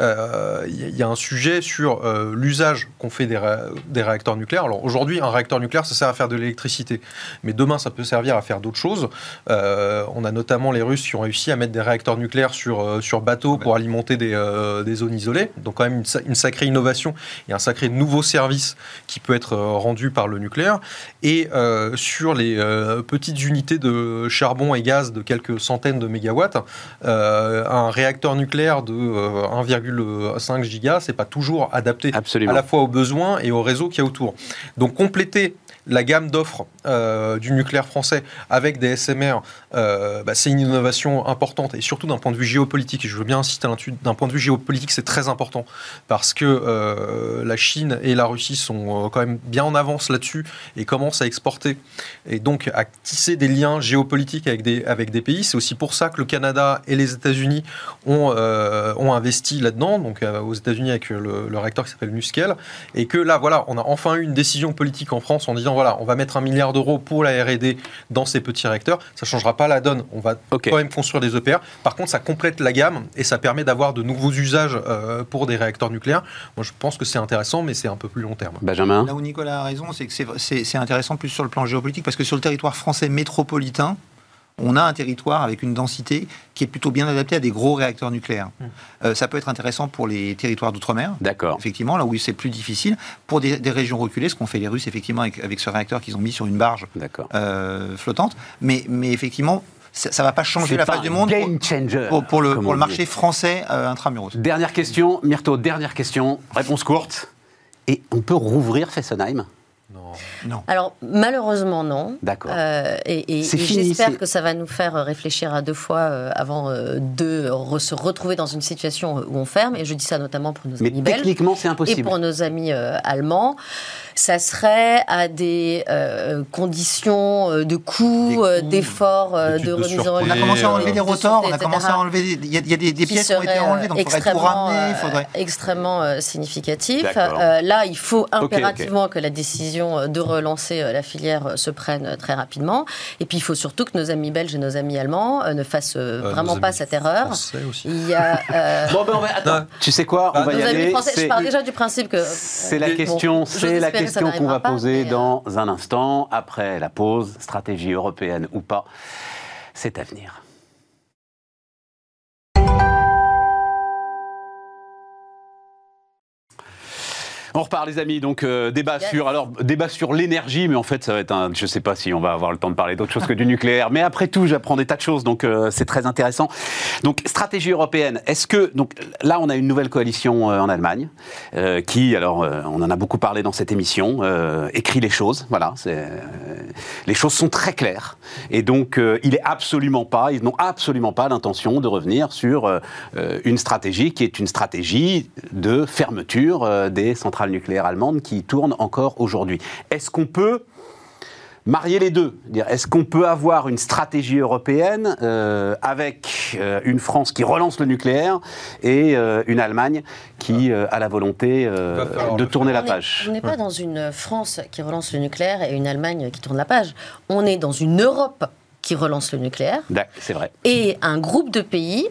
euh, il y a- il un sujet sur euh, l'usage qu'on fait des, ré- des réacteurs nucléaires. Alors aujourd'hui, un réacteur nucléaire, ça sert à faire de l'électricité, mais demain, ça peut servir à faire d'autres choses. Euh, on a notamment les Russes qui ont réussi à mettre des réacteurs nucléaires sur euh, sur bateau pour alimenter des, euh, des zones isolées. Donc quand même une, une sacrée innovation et un sacré nouveau service qui peut être euh, rendu par le nucléaire. Et euh, sur les euh, petites unités de charbon et gaz de quelques centaines de mégawatts, euh, un réacteur nucléaire de euh, 1,5 giga, c'est pas toujours adapté Absolument. à la fois aux besoins et au réseau qu'il y a autour. Donc compléter la gamme d'offres euh, du nucléaire français avec des SMR, euh, bah, c'est une innovation importante et surtout d'un point de vue géopolitique. Et je veux bien insister là-dessus. D'un point de vue géopolitique, c'est très important parce que euh, la Chine et la Russie sont quand même bien en avance là-dessus et commencent à exporter et donc à tisser des liens géopolitiques avec des, avec des pays. C'est aussi pour ça que le Canada et les États-Unis ont, ont investi là-dedans, donc aux États-Unis avec le, le réacteur qui s'appelle Muskel, et que là, voilà, on a enfin eu une décision politique en France en disant voilà, on va mettre un milliard d'euros pour la R&D dans ces petits réacteurs. Ça changera pas la donne. On va Ok. quand même construire des EPR. Par contre, ça complète la gamme et ça permet d'avoir de nouveaux usages euh, pour des réacteurs nucléaires. Moi, je pense que c'est intéressant, mais c'est un peu plus long terme. Benjamin? Là où Nicolas a raison, c'est que c'est intéressant plus sur le plan géopolitique, parce que sur le territoire français métropolitain, on a un territoire avec une densité qui est plutôt bien adaptée à des gros réacteurs nucléaires. Euh, ça peut être intéressant pour les territoires d'outre-mer, D'accord. effectivement, là où c'est plus difficile. Pour des, des régions reculées, ce qu'ont fait les Russes, effectivement, avec, avec ce réacteur qu'ils ont mis sur une barge euh, flottante. Mais, mais effectivement, ça ne va pas changer la pas face du monde Game changer. pour, pour le, pour marché français euh, intramuros. Dernière question, Myrto, dernière question. Réponse courte. Et on peut rouvrir Fessenheim? Non. Non. Alors, malheureusement, non. D'accord. Euh, et et- et j'espère que ça va nous faire réfléchir à deux fois euh, avant euh, de re- se retrouver dans une situation où on ferme. Et je dis ça notamment pour nos Mais amis belges. techniquement, c'est Et impossible. pour nos amis euh, allemands, ça serait à des euh, conditions euh, de coûts, euh, d'efforts, euh, de remise en. On a commencé à enlever euh, les rotors, on a commencé à enlever. Il y a, il y a des, des pièces qui ont été enlevées, donc il faudrait tout extrêmement, ramener. Il euh, faudrait. extrêmement euh, significatif. Euh, là, il faut impérativement que la décision euh, de relancer euh, la filière euh, se prenne très rapidement. Et puis, il faut surtout que nos amis belges et nos amis allemands ne fassent vraiment pas cette erreur. Français aussi. Il y a euh, *laughs* Bon, ben, on va... Attends, Non. tu sais quoi On Ah, va y nos amis aller. français. Je C'est- pars déjà du principe que C'est la question, c'est la question qu'on va pas, poser euh, dans un instant, après la pause, stratégie européenne ou pas, c'est à venir. On repart les amis, donc euh, débat Yes. sur alors débat sur l'énergie, mais en fait ça va être un, je sais pas si on va avoir le temps de parler d'autre chose que du nucléaire, mais après tout j'apprends des tas de choses, donc euh, c'est très intéressant. Donc stratégie européenne, est-ce que donc là on a une nouvelle coalition euh, en Allemagne qui alors on en a beaucoup parlé dans cette émission, écrit les choses, voilà, c'est, les choses sont très claires. Et donc il est absolument pas, ils n'ont absolument pas l'intention de revenir sur une stratégie qui est une stratégie de fermeture des centrales nucléaires allemandes qui tournent encore aujourd'hui. Est-ce qu'on peut marier les deux? Dire, Est-ce qu'on peut avoir une stratégie européenne euh, avec euh, une France qui relance le nucléaire et euh, une Allemagne qui euh, a la volonté euh, de tourner la page On n'est pas dans une France qui relance le nucléaire et une Allemagne qui tourne la page. On est dans une Europe qui relance le nucléaire C'est vrai. et un groupe de pays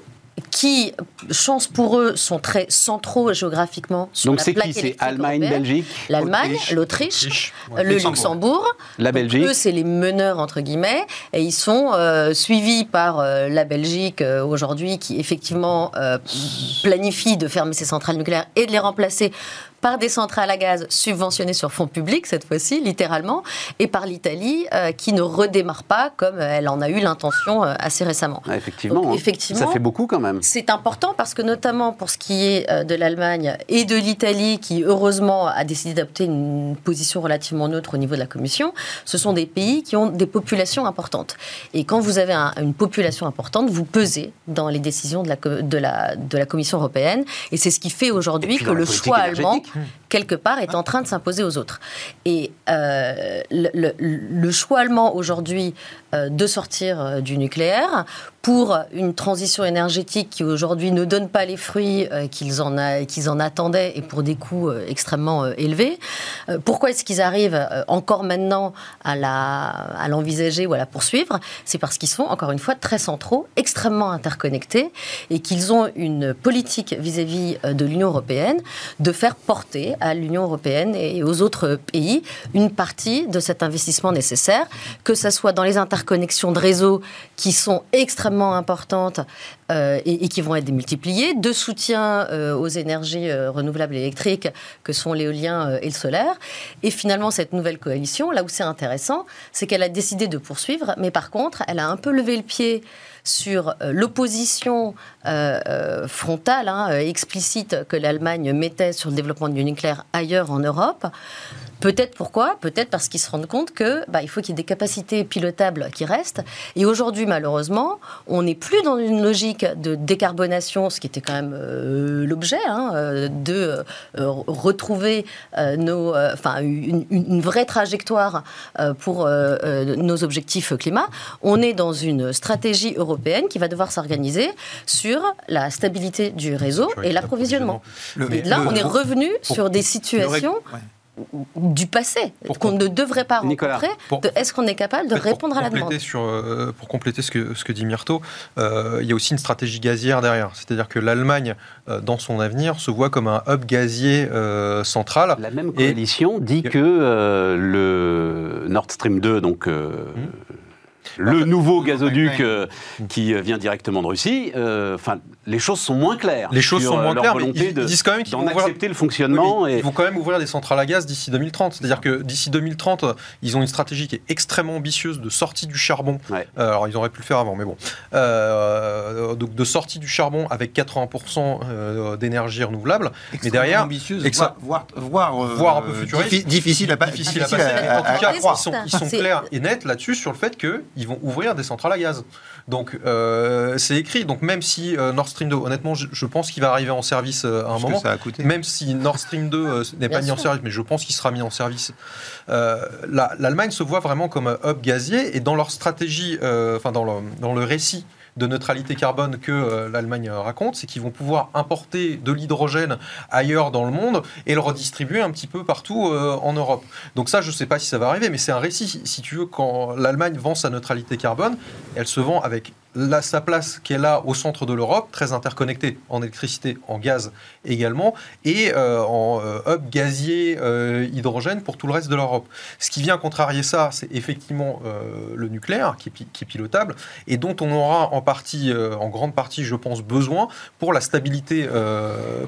qui, chance pour eux, sont très centraux géographiquement sur Donc la c'est plaque qui C'est Allemagne, européenne. Belgique, L'Allemagne, Autriche. l'Autriche, ouais. le Luxembourg. Luxembourg. la Belgique. Eux, c'est les meneurs, entre guillemets, et ils sont euh, suivis par euh, la Belgique euh, aujourd'hui, qui effectivement euh, planifie de fermer ses centrales nucléaires et de les remplacer par des centrales à gaz subventionnées sur fonds publics, cette fois-ci, littéralement, et par l'Italie, euh, qui ne redémarre pas comme elle en a eu l'intention euh, assez récemment. Ah, effectivement, Donc, hein. effectivement, ça fait beaucoup quand même. c'est important parce que notamment pour ce qui est euh, de l'Allemagne et de l'Italie, qui heureusement a décidé d'adopter une position relativement neutre au niveau de la Commission, ce sont des pays qui ont des populations importantes. Et quand vous avez un- une population importante, vous pesez dans les décisions de la, de la, de la Commission européenne. Et c'est ce qui fait aujourd'hui que le choix allemand, Hmm. Quelque part, est en train de s'imposer aux autres. Et euh, le, choix allemand aujourd'hui euh, de sortir euh, du nucléaire pour une transition énergétique qui aujourd'hui ne donne pas les fruits qu'ils en, qu'ils en attendaient et pour des coûts extrêmement élevés. Pourquoi est-ce qu'ils arrivent encore maintenant à la- à l'envisager ou à la poursuivre? C'est parce qu'ils sont, encore une fois, très centraux, extrêmement interconnectés et qu'ils ont une politique vis-à-vis de l'Union européenne de faire porter à l'Union européenne et aux autres pays une partie de cet investissement nécessaire, que ce soit dans les interconnexions de réseaux qui sont extrêmement importantes euh, et, qui vont être démultipliées, de soutien euh, aux énergies euh, renouvelables électriques que sont l'éolien euh, et le solaire. Et finalement, cette nouvelle coalition, là où c'est intéressant, c'est qu'elle a décidé de poursuivre, mais par contre, elle a un peu levé le pied sur l'opposition frontale, hein, explicite que l'Allemagne mettait sur le développement du nucléaire ailleurs en Europe. Peut-être pourquoi? Peut-être parce qu'ils se rendent compte que bah, il faut qu'il y ait des capacités pilotables qui restent. Et aujourd'hui, malheureusement, on n'est plus dans une logique de décarbonation, ce qui était quand même euh, l'objet, hein, euh, de euh, retrouver euh, nos, enfin, une, une- vraie trajectoire pour nos objectifs climat. On est dans une stratégie européenne qui va devoir s'organiser sur la stabilité du réseau et l'approvisionnement. Et là, on est revenu sur des situations. Du passé qu'on ne devrait pas Nicolas, rencontrer. pour- de est-ce qu'on est capable de répondre à la demande sur, euh, Pour compléter ce que, ce que dit Myrto, euh, il y a aussi une stratégie gazière derrière. C'est-à-dire que l'Allemagne, euh, dans son avenir, se voit comme un hub gazier euh, central. La même Et- coalition dit que euh, le Nord Stream 2, donc euh, le nouveau gazoduc euh, qui vient directement de Russie, euh, enfin, les choses sont moins claires. Les choses sur, sont euh, moins claires, mais ils, de- ils disent quand même qu'ils vont ouvrir- accepter le fonctionnement. mais et... Ils vont quand même ouvrir des centrales à gaz d'ici 2030. C'est-à-dire que d'ici 2030, ils ont une stratégie qui est extrêmement ambitieuse de sortie du charbon. Ouais. Euh, alors, ils auraient pu le faire avant, mais bon. Euh, euh, de, sortie du charbon avec 80% euh, d'énergie renouvelable. Extrêmement derrière, ambitieuse, et que ça- voire, voire, voire, euh, voire un peu futuriste. diffi- difficile à, pas- difficile à passer. mais en tout cas, ils sont, ils sont C'est- clairs et nets là-dessus sur le fait qu'ils vont ouvrir des centrales à gaz. Donc euh, c'est écrit. Donc même si euh, Nord Stream 2, honnêtement, je, je pense qu'il va arriver en service euh, à un moment. ça a coûté. Même si Nord Stream 2 euh, n'est pas mis en service, mais je pense qu'il sera mis en service. Euh, la- L'Allemagne se voit vraiment comme un hub gazier et dans leur stratégie, euh, enfin dans le, dans le récit de neutralité carbone que euh, l'Allemagne euh, raconte, c'est qu'ils vont pouvoir importer de l'hydrogène ailleurs dans le monde et le redistribuer un petit peu partout euh, en Europe. Donc ça, je ne sais pas si ça va arriver, mais c'est un récit. Si- Si tu veux, quand l'Allemagne vend sa neutralité carbone, elle se vend avec sa place qu'elle a au centre de l'Europe, très interconnectée en électricité, en gaz également, et euh, en euh, hub gazier euh, hydrogène pour tout le reste de l'Europe. Ce qui vient contrarier ça, c'est effectivement euh, le nucléaire, qui est, pi- qui est pilotable, et dont on aura en partie, en grande partie, je pense, besoin pour la stabilité,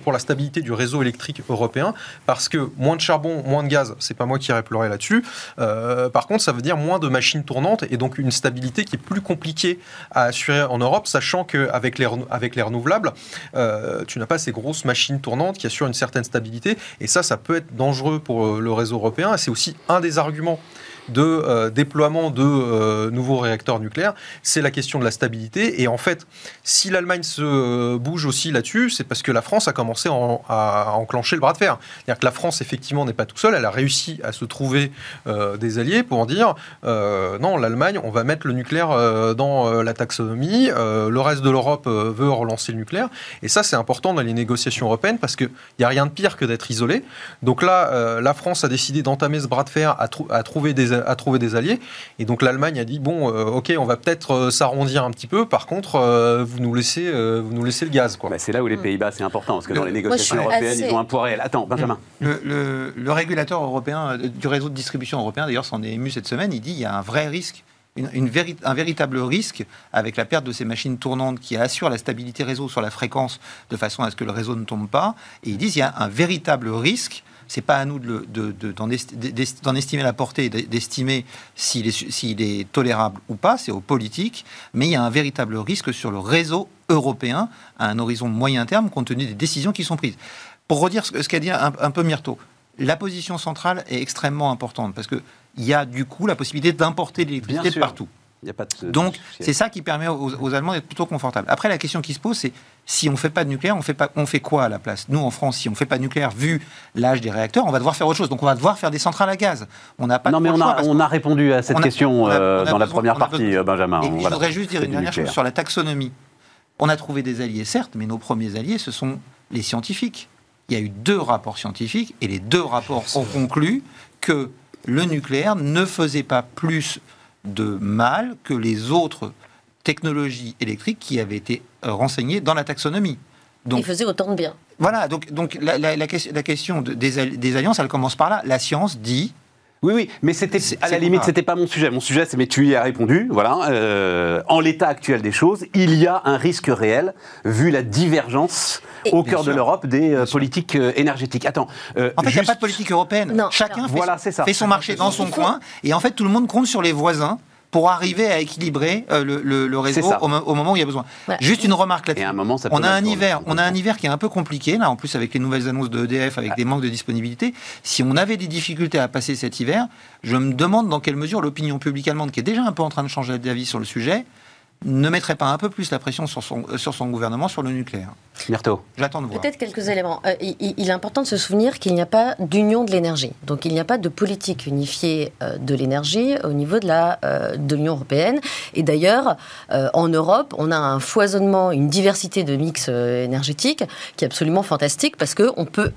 pour la stabilité du réseau électrique européen, parce que moins de charbon, moins de gaz, c'est pas moi qui irai pleurer là-dessus. Par contre, ça veut dire moins de machines tournantes et donc une stabilité qui est plus compliquée à en Europe, sachant qu'avec les, avec les renouvelables, euh, tu n'as pas ces grosses machines tournantes qui assurent une certaine stabilité. Et ça, ça peut être dangereux pour euh, le réseau européen. C'est aussi un des arguments de euh, déploiement de euh, nouveaux réacteurs nucléaires, c'est la question de la stabilité. Et en fait, si l'Allemagne se euh, bouge aussi là-dessus, c'est parce que la France a commencé en- à, enclencher le bras de fer. C'est-à-dire que la France, effectivement, n'est pas tout seule. Elle a réussi à se trouver des alliés pour dire non, l'Allemagne, on va mettre le nucléaire dans la taxonomie. le reste de l'Europe veut relancer le nucléaire. Et ça, c'est important dans les négociations européennes parce qu'il n'y a rien de pire que d'être isolé. Donc là, la France a décidé d'entamer ce bras de fer à, à trouver des, à trouver des alliés. Et donc l'Allemagne a dit bon, euh, ok, on va peut-être euh, s'arrondir un petit peu. Par contre, euh, vous nous laissez, euh, vous nous laissez le gaz, quoi. Bah, c'est là où les Pays-Bas, c'est important, parce que dans Le- les négociations européennes, assez- ils ont un poids réel. Attends, Benjamin. Le, le- le régulateur européen du réseau de distribution européen, d'ailleurs, s'en est ému cette semaine. Il dit qu'il y a un vrai risque, une, une véri- un véritable risque avec la perte de ces machines tournantes qui assurent la stabilité réseau sur la fréquence de façon à ce que le réseau ne tombe pas. Et ils disent qu'il y a un véritable risque. C'est pas à nous de le- de- de- d'en estimer la portée et d'estimer s'il est, tolérable ou pas, c'est aux politiques, mais il y a un véritable risque sur le réseau européen à un horizon moyen terme compte tenu des décisions qui sont prises. Pour redire ce, que- ce qu'a dit un, un peu Myrto, la position centrale est extrêmement importante parce qu'il y a du coup la possibilité d'importer de l'électricité partout. Il y a pas de- Donc, c'est ça qui permet aux, aux Allemands d'être plutôt confortables. Après, la question qui se pose, c'est si on ne fait pas de nucléaire, on fait, pas, on fait quoi à la place? Nous, en France, si on ne fait pas de nucléaire, vu l'âge des réacteurs, on va devoir faire autre chose. Donc, on va devoir faire des centrales à gaz. On n'a pas non, mais on choix a, on a répondu à cette a- question on a- euh, on a dans la première partie, besoin- euh, Benjamin. Et Voilà. je voudrais juste dire une dernière chose sur la taxonomie. On a trouvé des alliés, certes, mais nos premiers alliés, ce sont les scientifiques. Il y a eu deux rapports scientifiques et les deux rapports ont conclu que le nucléaire ne faisait pas plus de mal que les autres technologies électriques qui avaient été renseignées dans la taxonomie. Donc faisait autant de bien. voilà, donc, donc la, la- la question, la question de- des, al- des alliances, elle commence par là. La science dit Oui, oui, mais c'était C'est- à la limite, c'était pas mon sujet. Mon sujet, c'est mais tu y as répondu. Voilà. Euh, en l'état actuel des choses, il y a un risque réel vu la divergence Et- au cœur de l'Europe des euh, politiques euh, énergétiques. Attends. euh, En fait, il n'y a pas de politique européenne. Non, Chacun non. fait, Voilà, son- c'est ça. fait son marché dans son coin. Et en fait, tout le monde compte sur les voisins pour arriver à équilibrer euh, le, le- le réseau au, mo- au moment où il y a besoin. Juste une remarque là-dessus. un moment, ça peut On a un hiver, on a un hiver qui est un peu compliqué là, en plus avec les nouvelles annonces de EDF, Ah. avec des manques de disponibilité. Si on avait des difficultés à passer cet hiver, je me demande dans quelle mesure l'opinion publique allemande, qui est déjà un peu en train de changer d'avis sur le sujet, ne mettrait pas un peu plus la pression sur son, euh, sur son gouvernement sur le nucléaire. Myrto. J'attends de voir. Peut-être quelques éléments. Euh, il, est important de se souvenir qu'il n'y a pas d'union de l'énergie. Donc il n'y a pas de politique unifiée euh, de l'énergie au niveau de la euh, de l'Union européenne. Et d'ailleurs, euh, en Europe, on a un foisonnement, une diversité de mix euh, énergétiques qui est absolument fantastique parce que on peut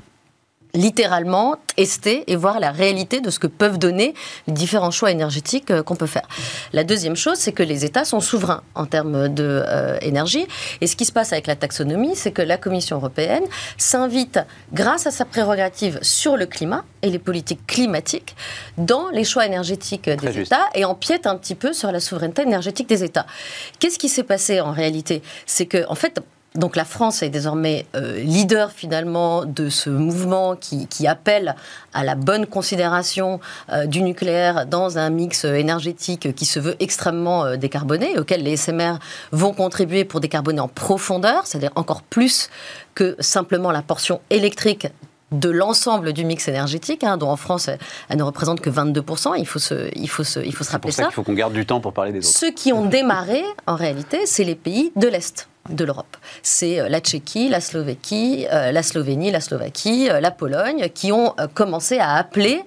littéralement tester et voir la réalité de ce que peuvent donner les différents choix énergétiques euh, qu'on peut faire. La deuxième chose, c'est que les États sont souverains en termes d'énergie. et ce qui se passe avec la taxonomie, c'est que la Commission européenne s'invite, grâce à sa prérogative sur le climat et les politiques climatiques, dans les choix énergétiques des Très juste. États et empiète un petit peu sur la souveraineté énergétique des États. Qu'est-ce qui s'est passé en réalité? C'est que, en fait, donc la France est désormais euh, leader finalement de ce mouvement qui, qui, appelle à la bonne considération euh, du nucléaire dans un mix énergétique qui se veut extrêmement euh, décarboné, auquel les SMR vont contribuer pour décarboner en profondeur, c'est-à-dire encore plus que simplement la portion électrique de l'ensemble du mix énergétique, hein, dont en France, elle, ne représente que 22%. Il faut se, il faut se, il faut se rappeler ça. ça. Il faut qu'on garde du temps pour parler des autres. Ceux qui ont démarré, en réalité, c'est les pays de l'Est de l'Europe. C'est euh, la Tchéquie, la Slovéquie, euh, la Slovénie, la Slovaquie, euh, la Pologne qui ont commencé à appeler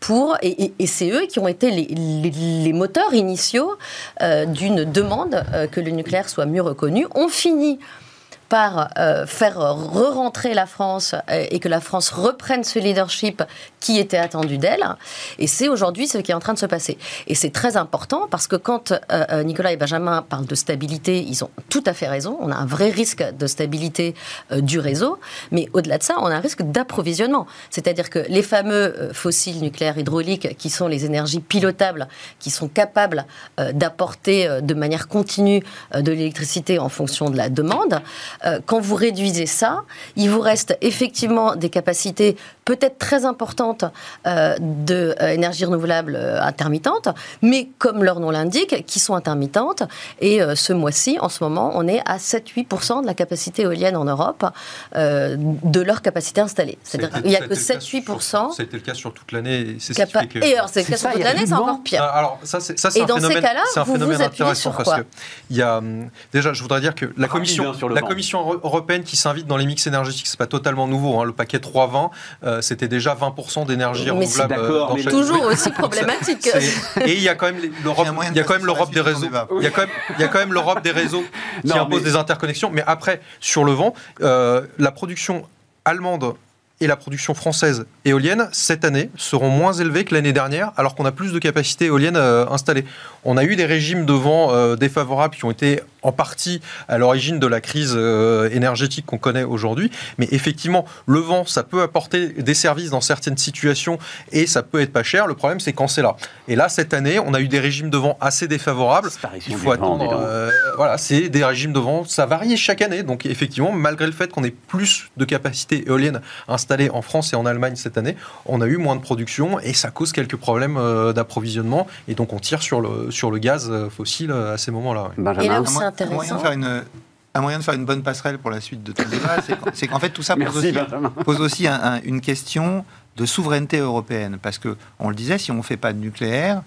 pour, et, c'est eux qui ont été les, moteurs initiaux d'une demande que le nucléaire soit mieux reconnu. On finit par euh, faire re-rentrer la France euh, et que la France reprenne ce leadership qui était attendu d'elle. Et c'est aujourd'hui ce qui est en train de se passer. Et c'est très important parce que quand euh, Nicolas et Benjamin parlent de stabilité, ils ont tout à fait raison. On a un vrai risque de stabilité du réseau. Mais au-delà de ça, on a un risque d'approvisionnement. C'est-à-dire que les fameux fossiles nucléaires hydrauliques, qui sont les énergies pilotables, qui sont capables d'apporter de manière continue de l'électricité en fonction de la demande, euh, quand vous réduisez ça, il vous reste effectivement des capacités peut-être très importantes euh, d'énergie renouvelable euh, intermittente, mais comme leur nom l'indique, qui sont intermittentes. Et ce mois-ci, en ce moment, on est à 7-8% de la capacité éolienne en Europe, de leur capacité installée. C'est-à-dire qu'il n'y a que 7-8%. C'était le cas sur toute l'année. C'est Et alors, c'est le cas sur toute l'année, c'est encore pire. Ah, alors, ça, c'est un dans phénomène, ces cas-là, un vous phénomène vous intéressant sur parce que il y a déjà, je voudrais dire que la commission, sur le la vent. Commission européenne qui s'invite dans les mix énergétiques, c'est pas totalement nouveau. Hein. Le paquet 320, euh, c'était déjà 20% d'énergie Mais c'est renouvelable. dans mais chaque- Toujours aussi *laughs* problématique. Et il y a quand même l'Europe, Il y a quand même l'Europe des réseaux. Il y a quand même, il y a quand même l'Europe des réseaux *laughs* qui Non, impose mais- des interconnexions. Mais après, sur le vent, euh, la production allemande et la production française éolienne cette année seront moins élevées que l'année dernière, alors qu'on a plus de capacités éoliennes euh, installées. On a eu des régimes de vent euh, défavorables qui ont été en partie à l'origine de la crise euh, énergétique qu'on connaît aujourd'hui. Mais effectivement, le vent, ça peut apporter des services dans certaines situations et ça peut être pas cher. Le problème, c'est quand c'est là. Et là, cette année, on a eu des régimes de vent assez défavorables. Il faut attendre. euh, voilà, c'est des régimes de vent. Ça varie chaque année. Donc, effectivement, malgré le fait qu'on ait plus de capacités éoliennes installées en France et en Allemagne cette année, on a eu moins de production et ça cause quelques problèmes euh, d'approvisionnement. Et donc, on tire sur le, sur le gaz fossile à ces moments-là. ouais. Et là Benjamin Un moyen de faire une, un moyen de faire une bonne passerelle pour la suite de ton débat, c'est qu'en- fait tout ça pose Merci aussi, Benjamin. pose aussi un- un- une question de souveraineté européenne. Parce que, on le disait, si on ne fait pas de nucléaire,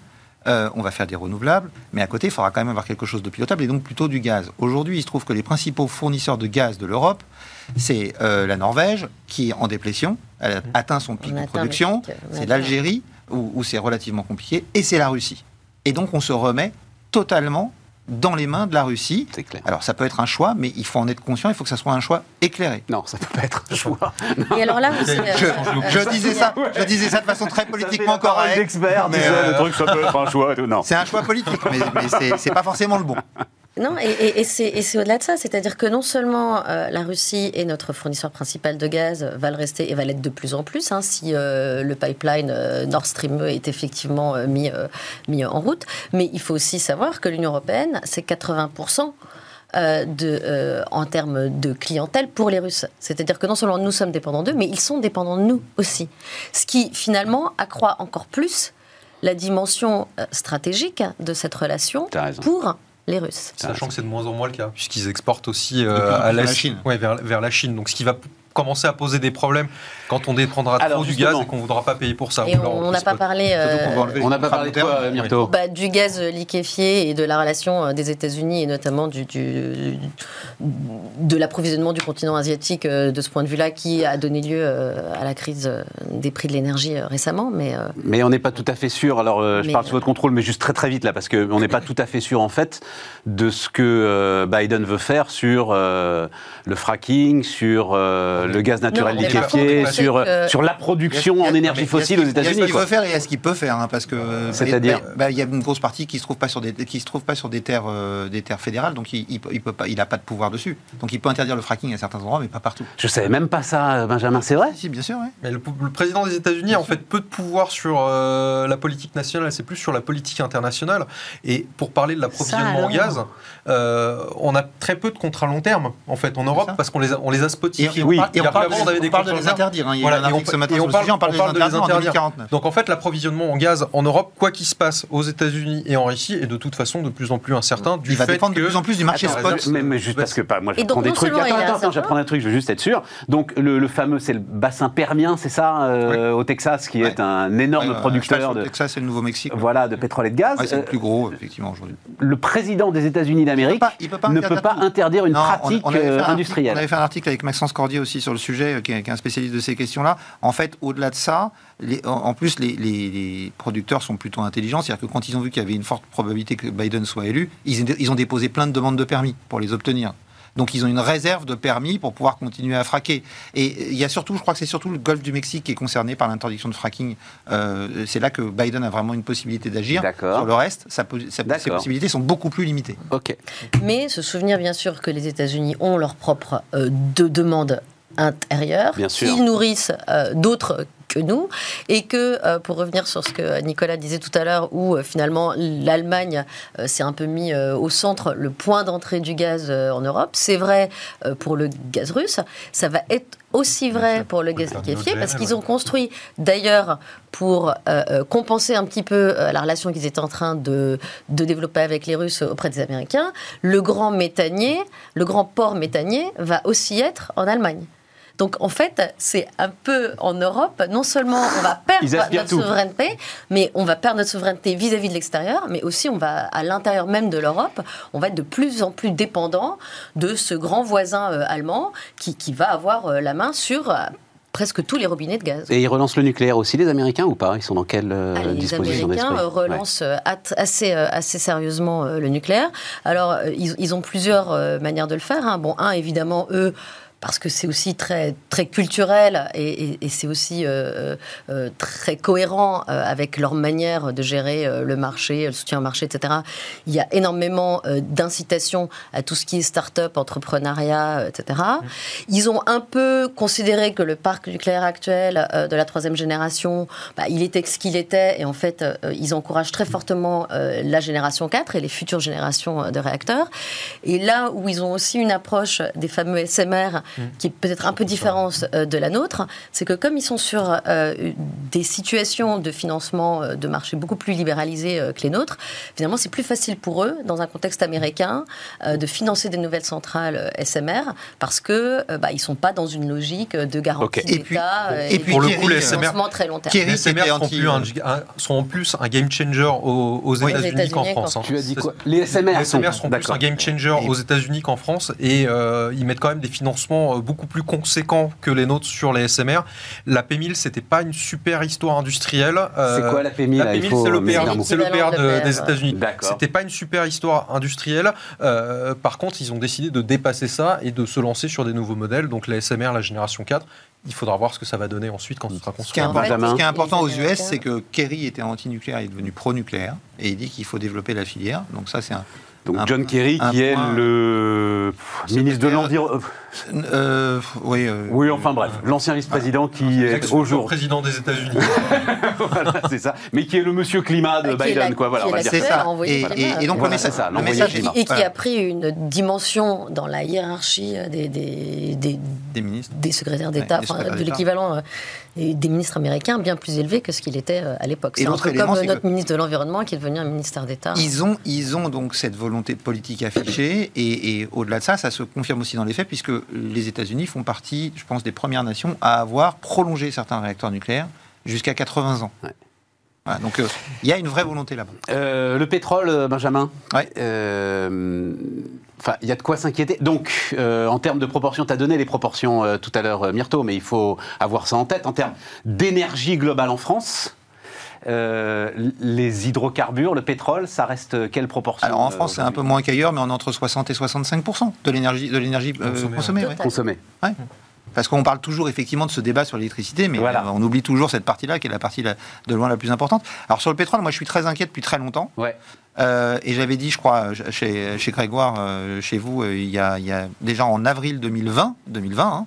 euh, on va faire des renouvelables, mais à côté, il faudra quand même avoir quelque chose de pilotable et donc plutôt du gaz. Aujourd'hui, il se trouve que les principaux fournisseurs de gaz de l'Europe, c'est euh, la Norvège, qui est en déplétion, elle a atteint son pic On de production, c'est l'Algérie, où, où c'est relativement compliqué, et c'est la Russie. Et donc, on se remet totalement dans les mains de la Russie. C'est clair. Alors ça peut être un choix, mais il faut en être conscient, il faut que ça soit un choix éclairé. Non, ça peut pas être un choix. *laughs* Et alors là, vous, euh, Je, euh, je disais ça, je disais ça de façon très politiquement correcte. d'experts, mais, euh, truc, ça peut être un choix. Non. C'est un choix politique, mais, mais c'est- c'est pas forcément le bon. Non, et, et- et c'est au-delà de ça. C'est-à-dire que non seulement euh, la Russie est notre fournisseur principal de gaz, va le rester et va l'être de plus en plus, hein, si euh, le pipeline euh, Nord Stream 2 est effectivement euh, mis, euh, mis en route, mais il faut aussi savoir que l'Union européenne, c'est 80%. euh, de, euh, en termes de clientèle pour les Russes. C'est-à-dire que non seulement nous sommes dépendants d'eux, mais ils sont dépendants de nous aussi. Ce qui finalement accroît encore plus la dimension euh, stratégique de cette relation pour les Russes. Sachant que c'est de moins en moins le cas, puisqu'ils exportent aussi euh, à la Chine. ouais, vers, vers la Chine. Donc ce qui va commencer à poser des problèmes quand on dépendra Alors, trop du gaz et qu'on ne voudra pas payer pour ça. Et on n'a pas parlé euh, On n'a pas parlé de quoi, Myrto bah, du gaz liquéfié et de la relation euh, des États-Unis et notamment du, du- de l'approvisionnement du continent asiatique euh, de ce point de vue-là qui a donné lieu à la crise des prix de l'énergie récemment. Mais euh, Mais on n'est pas tout à fait sûr. Alors, euh, je parle sous votre contrôle, mais juste très très vite là, parce qu'on n'est pas tout à fait sûr en fait de ce que euh, Biden veut faire sur euh, le fracking, sur le gaz naturel liquéfié, sur, que- sur la production en énergie fossile aux Il y a ce États-Unis. qu'il veut faire et il a ce qu'il peut faire, hein, parce que C'est-à-dire bah, bah, il y a une grosse partie qui se trouve pas sur des qui se trouve pas sur des terres euh, des terres fédérales, donc il, il, peut- il peut pas, il a pas de pouvoir dessus. Donc il peut interdire le fracking à certains endroits, mais pas partout. Je savais même pas ça, Benjamin, c'est vrai? Si, bien sûr, ouais. Mais le, le président des États-Unis a en fait peu de pouvoir sur euh, la politique nationale, c'est plus sur la politique internationale. Et pour parler de l'approvisionnement en gaz, euh, on a très peu de contrats long terme en fait en Europe parce qu'on les a, on les a spotifiés. et Oui. parle, et on parle on avait des on parle de contrats les long terme. Interdire. hein. Il y a Voilà, eu un et on, article ce matin et sur on le parle, sujet, on parle de on parle les de les interdire en interdire. 2049. Donc en fait, l'approvisionnement en gaz en Europe, quoi qu'il se passe aux États-Unis et en Russie, est de toute façon de plus en plus incertain du Il va fait dépendre que de plus en plus du marché Attends, spot. Mais, mais juste parce que pas, moi j'apprends donc, des trucs. Attends, attends, attends, incertain. j'apprends un truc, je veux juste être sûr. Donc le, le fameux, c'est le bassin permien, c'est ça, euh, au Texas, qui Ouais. est un énorme producteur je de, le Texas, c'est le Nouveau-Mexique. voilà, de pétrole et de gaz. C'est le Euh, plus gros, effectivement, aujourd'hui. le président des États-Unis d'Amérique ne peut pas interdire une pratique euh, industrielle. On avait fait un article avec Maxence Cordier aussi sur le sujet, qui est, qui est un spécialiste de ces questions-là. En fait, au-delà de ça, les- en, plus, les, les- les producteurs sont plutôt intelligents. C'est-à-dire que quand ils ont vu qu'il y avait une forte probabilité que Biden soit élu, ils, ils ont déposé plein de demandes de permis pour les obtenir. Donc ils ont une réserve de permis pour pouvoir continuer à fraquer. Et il y a surtout, je crois que c'est surtout le golfe du Mexique qui est concerné par l'interdiction de fracking. Euh, c'est là que Biden a vraiment une possibilité d'agir. D'accord. Sur le reste, sa po- sa- ses possibilités sont beaucoup plus limitées. Ok. Mais se souvenir bien sûr que les États-Unis ont leur propre euh, de demande intérieure, Bien sûr. qu'ils nourrissent euh, d'autres que nous, et que, euh, pour revenir sur ce que Nicolas disait tout à l'heure, où euh, finalement l'Allemagne euh, s'est un peu mis au centre, le point d'entrée du gaz en Europe, c'est vrai pour le gaz russe, ça va être aussi vrai pour le gaz liquéfié, parce qu'ils ont construit d'ailleurs pour euh, compenser un petit peu euh, la relation qu'ils étaient en train de, de développer avec les Russes auprès des Américains, le grand méthanier, le grand port méthanier va aussi être en Allemagne. Donc en fait, c'est un peu en Europe, non seulement on va perdre notre tout. souveraineté, mais on va perdre notre souveraineté vis-à-vis de l'extérieur, mais aussi on va à l'intérieur même de l'Europe, on va être de plus en plus dépendant de ce grand voisin euh, allemand qui, qui va avoir euh, la main sur euh, presque tous les robinets de gaz. Et ils relancent le nucléaire aussi, les Américains, ou pas? Ils sont dans quelle Ah, les disposition Américains d'esprit? euh, relancent assez, assez sérieusement le nucléaire. Alors, ils, ils ont plusieurs manières de le faire. hein. Bon, un, évidemment, eux, parce que c'est aussi très, très culturel et, et- et c'est aussi euh, euh, très cohérent euh, avec leur manière de gérer euh, le marché, le soutien au marché, etc. Il y a énormément euh, d'incitation à tout ce qui est start-up, entrepreneuriat, euh, etc. Ils ont un peu considéré que le parc nucléaire actuel euh, de la troisième génération, bah, il était ce qu'il était, et en fait, euh, ils encouragent très fortement euh, la génération 4 et les futures générations euh, de réacteurs. Et là où ils ont aussi une approche des fameux SMR, qui est peut-être un peu différente euh, de la nôtre, c'est que comme ils sont sur euh, des situations de financement euh, de marché beaucoup plus libéralisées euh, que les nôtres, finalement, c'est plus facile pour eux, dans un contexte américain, euh, de financer des nouvelles centrales euh, SMR, parce que euh, bah, ils sont pas dans une logique de garantie Ok. Et puis- d'État et puis Pour le coup, les SMR financement très long terme. Kerry, Les SMR sont, anti- plus un, un- sont en plus un game changer aux, aux Oui. États-Unis États-Unis qu'en France. hein. Tu as dit quoi? Les SMR Les sont, seront plus un game changer Et- aux États-Unis qu'en France et euh, ils mettent quand même des financements euh, beaucoup plus conséquents que les nôtres sur les SMR. La P1000, c'était pas une super histoire industrielle. euh, C'est quoi la PMI La là Il P1000, faut c'est L'équivalent de des PR, États-Unis. C'était pas une super histoire industrielle. Euh, par contre, ils ont décidé de dépasser ça et de se lancer sur des nouveaux modèles. Donc la SMR, la génération 4. Il faudra voir ce que ça va donner ensuite quand ce sera Ce qui, est construit. Important, ce qui est important aux US, c'est que Kerry était anti-nucléaire, il est devenu pro-nucléaire, et il dit qu'il faut développer la filière. Donc ça, c'est un... Donc un- John Kerry, qui est point- le pff, ministre de l'Environnement. Euh, oui, euh, Oui, enfin bref, l'ancien vice-président qui est aujourd'hui. président des États-Unis. *laughs* voilà, c'est ça. Mais qui est le monsieur climat de Qui Biden, la- quoi. Voilà, qui on va dire ça. Et, donc Voilà, le message, c'est ça, le message climat. Et qui a pris une dimension dans la hiérarchie des, des, des, des ministres. des secrétaires d'État, Ouais, de l'équivalent euh, des ministres américains, bien plus élevé que ce qu'il était euh, à l'époque. C'est un peu élément, comme c'est notre ministre de l'Environnement qui est devenu un ministère d'État. Ils ont, ils ont donc cette volonté politique affichée, et, et au-delà de ça, ça se confirme aussi dans les faits, puisque les États-Unis font partie, je pense, des premières nations à avoir prolongé certains réacteurs nucléaires jusqu'à 80 ans. Ouais. Voilà, donc euh, il y a une vraie volonté là-bas. Euh, le pétrole, euh, Benjamin? Ouais. Euh, Enfin, il y a de quoi s'inquiéter. Donc, euh, en termes de proportions, tu as donné les proportions euh, tout à l'heure, euh, Myrto, mais il faut avoir ça en tête. En termes d'énergie globale en France, euh, les hydrocarbures, le pétrole, ça reste quelle proportion Alors en France, c'est un peu moins qu'ailleurs, mais on est entre 60 et 65 de l'énergie de l'énergie Consommée, consommée. ouais. ouais. consommée Ouais. Parce qu'on parle toujours effectivement de ce débat sur l'électricité, mais Voilà. on oublie toujours cette partie-là, qui est la partie la- de loin la plus importante. Alors sur le pétrole, moi je suis très inquiet depuis très longtemps. Ouais. Euh, et j'avais dit, je crois, chez, Grégoire, euh, chez vous, euh, il y a déjà en avril 2020, 2020 hein,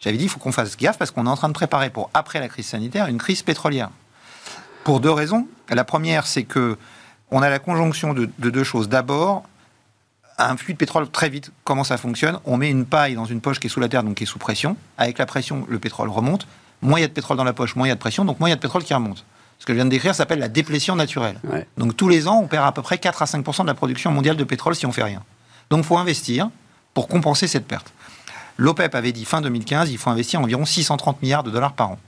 j'avais dit, il faut qu'on fasse gaffe parce qu'on est en train de préparer pour, après la crise sanitaire, une crise pétrolière. Pour deux raisons. La première, c'est que on a la conjonction de, de deux choses. D'abord, un flux de pétrole très vite, comment ça fonctionne? On met une paille dans une poche qui est sous la terre, donc qui est sous pression. Avec la pression, le pétrole remonte. Moins il y a de pétrole dans la poche, moins il y a de pression, donc moins il y a de pétrole qui remonte. Ce que je viens de décrire s'appelle la déplétion naturelle. Ouais. Donc tous les ans, on perd à peu près 4 à 5% de la production mondiale de pétrole si on fait rien. Donc il faut investir pour compenser cette perte. L'OPEP avait dit fin 2015, il faut investir environ 630 milliards de dollars par an.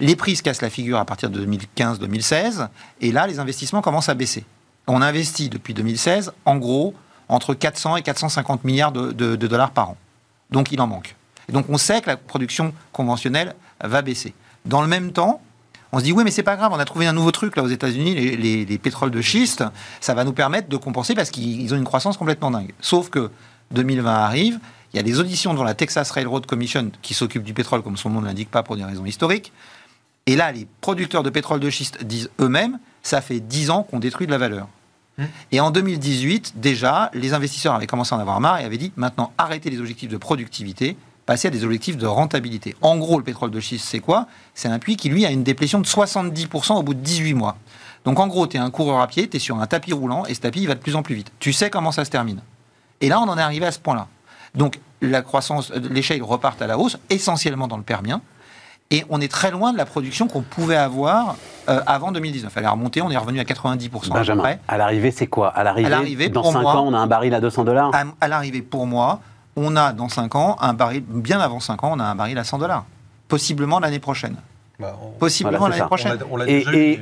Les prix se cassent la figure à partir de 2015-2016, et là, les investissements commencent à baisser. On investit depuis 2016, en gros, entre 400 et 450 milliards de, de- de dollars par an. Donc il en manque. Et donc on sait que la production conventionnelle va baisser. Dans le même temps, on se dit oui mais c'est pas grave, on a trouvé un nouveau truc là aux États-Unis, les, les- les pétroles de schiste, ça va nous permettre de compenser parce qu'ils ont une croissance complètement dingue. Sauf que 2020 arrive, il y a des auditions devant la Texas Railroad Commission qui s'occupe du pétrole comme son nom ne l'indique pas pour des raisons historiques. Et là, les producteurs de pétrole de schiste disent eux-mêmes, ça fait 10 ans qu'on détruit de la valeur. Et en 2018, déjà, les investisseurs avaient commencé à en avoir marre et avaient dit maintenant arrêtez les objectifs de productivité, passez à des objectifs de rentabilité. En gros, le pétrole de schiste, c'est quoi? C'est un puits qui, lui, a une déplétion de 70% au bout de 18 mois. Donc en gros, tu es un coureur à pied, tu es sur un tapis roulant et ce tapis, il va de plus en plus vite. Tu sais comment ça se termine. Et là, on en est arrivé à ce point-là. Donc la croissance, euh, les shales repartent à la hausse, essentiellement dans le Permien. Et on est très loin de la production qu'on pouvait avoir euh, avant 2019. Elle est remontée, on est revenu à 90% à peu Benjamin, à l'arrivée, c'est quoi? À l'arrivée, dans pour 5 moi- ans, on a un baril à 200 dollars? À, à l'arrivée, pour moi, on a dans 5 ans un baril, bien avant 5 ans, on a un baril à 100 dollars. Possiblement l'année prochaine. Bah, on- Possiblement Voilà, l'année on prochaine. on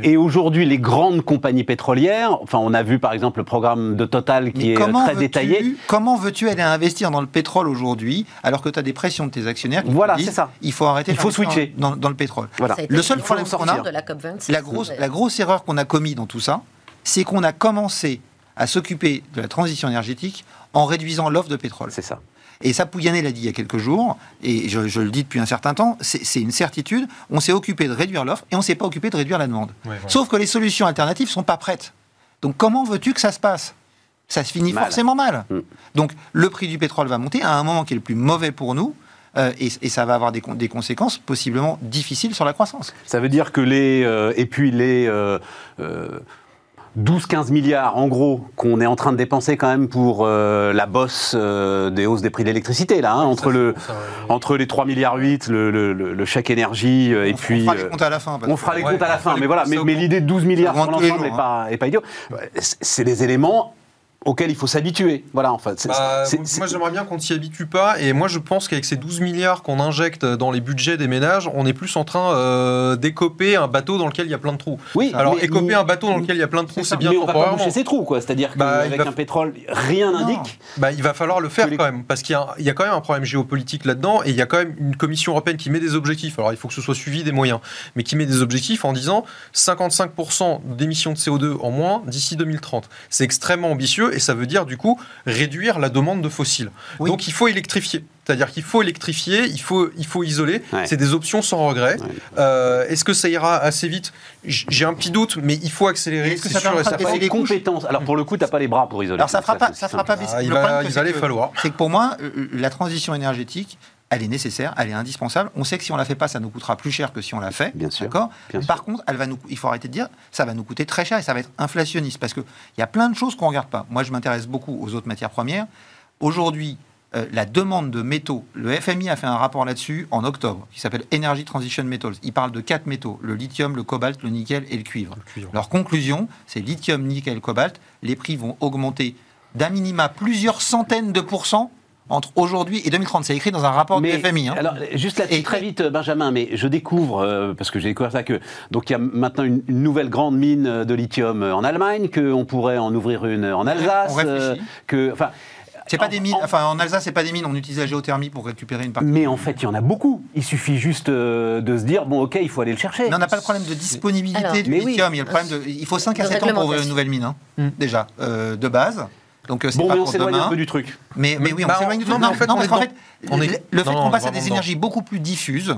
Et, aujourd'hui, les grandes compagnies pétrolières, enfin, on a vu par exemple le programme de Total qui Mais est comment très détaillé. Comment veux-tu aller investir dans le pétrole aujourd'hui alors que tu as des pressions de tes actionnaires qui Voilà, c'est ça. Il faut arrêter Il faut switcher. dans, dans le pétrole. Voilà. Le seul problème qu'on a- de la COP26. La grosse, la grosse erreur qu'on a commis dans tout ça, c'est qu'on a commencé à s'occuper de la transition énergétique en réduisant l'offre de pétrole. C'est ça. Et ça, Pouyanné l'a dit il y a quelques jours, et je, je le dis depuis un certain temps, c'est une certitude. On s'est occupé de réduire l'offre et on s'est pas occupé de réduire la demande. Ouais, voilà. Sauf que les solutions alternatives sont pas prêtes. Donc comment veux-tu que ça se passe? Ça se finit Mal. forcément mal. Mm. Donc le prix du pétrole va monter à un moment qui est le plus mauvais pour nous. euh, et, et ça va avoir des, con- des conséquences possiblement difficiles sur la croissance. Ça veut dire que les. euh, et puis les. euh, euh, 12-15 milliards, en gros, qu'on est en train de dépenser quand même pour euh, la bosse euh, des hausses des prix de l'électricité, là, hein, entre, Ça, le, ça, ouais. entre les 3 milliards 8, le, le, le- le chèque énergie, euh, et on, puis... on fera les comptes à la fin. parce on fera les Ouais, comptes à la fin, mais voilà, mais, l'idée de 12 milliards sur l'ensemble n'est jours, pas, est pas idiot. C'est c'est des éléments auxquels il faut s'habituer. Voilà, en fait. Bah, moi, j'aimerais bien qu'on s'y habitue pas. Et moi, je pense qu'avec ces 12 milliards qu'on injecte dans les budgets des ménages, on est plus en train euh, d'écoper un bateau dans lequel il y a plein de trous. oui, Alors, mais- écoper un bateau dans lequel il y a plein de trous, C'est bien mais on va pas boucher ses trous, quoi. C'est-à-dire Bah, qu'avec va- un pétrole, rien n'indique. Bah, il va falloir le faire les- quand même, parce qu'il y, y a quand même un problème géopolitique là-dedans, et il y a quand même une Commission européenne qui met des objectifs. Alors, il faut que ce soit suivi des moyens, mais qui met des objectifs en disant 55% d'émissions de CO2 en moins d'ici 2030. C'est extrêmement ambitieux, et ça veut dire du coup réduire la demande de fossiles. Oui. Donc, il faut électrifier. C'est-à-dire qu'il faut électrifier, il faut, il faut isoler. Ouais. C'est des options sans regret. Ouais. Euh, Est-ce que ça ira assez vite? J'ai un petit doute, mais il faut accélérer. Est-ce que c'est ça sûr et permettra de certain. baisser les couches compétences. Alors pour le coup, t'as pas les bras pour isoler. Alors ça fera Donc, pas, ça fera pas baisser. Ah, il va- il va aller falloir. C'est que pour moi, euh, la transition énergétique, elle est nécessaire, elle est indispensable. On sait que si on la fait pas, ça nous coûtera plus cher que si on la fait. Bien sûr, D'accord. sûr. Par contre, elle va nous, il faut arrêter de dire, ça va nous coûter très cher et ça va être inflationniste parce que il y a plein de choses qu'on regarde pas. Moi, je m'intéresse beaucoup aux autres matières premières. Aujourd'hui. euh, la demande de métaux, le FMI a fait un rapport là-dessus en octobre, qui s'appelle Energy Transition Metals. Il parle de quatre métaux, le lithium, le cobalt, le nickel et le cuivre. Le cuivre. Leur conclusion, c'est lithium, nickel, cobalt. Les prix vont augmenter d'un minima plusieurs centaines de pourcents entre aujourd'hui et 2030. C'est écrit dans un rapport Mais, du FMI. hein. Alors, juste là-dessus, Et- très vite, Benjamin, mais je découvre, euh, parce que j'ai découvert ça, que donc il y a maintenant une, une nouvelle grande mine euh, de lithium euh, en Allemagne, qu'on pourrait en ouvrir une en Alsace. On réfléchit. euh, que, enfin, C'est pas en- des mines. en- Enfin, en Alsace, c'est pas des mines. On utilise la géothermie pour récupérer une partie. mais en fait, il y en a beaucoup. Il suffit juste euh, de se dire, bon, ok, il faut aller le chercher. Mais on n'a pas le problème de disponibilité Alors, du oui. lithium. Il y a le problème de. Il faut 5 à De 7 ans pour ouvrir une nouvelle mine. hein, Mm. Déjà, euh, de base. Donc euh, c'est Bon, pas mais on s'éloigne un peu du truc. Mais, mais oui, on Bah, s'éloigne du non, truc. en fait, le, fait qu'on passe à des énergies beaucoup plus diffuses,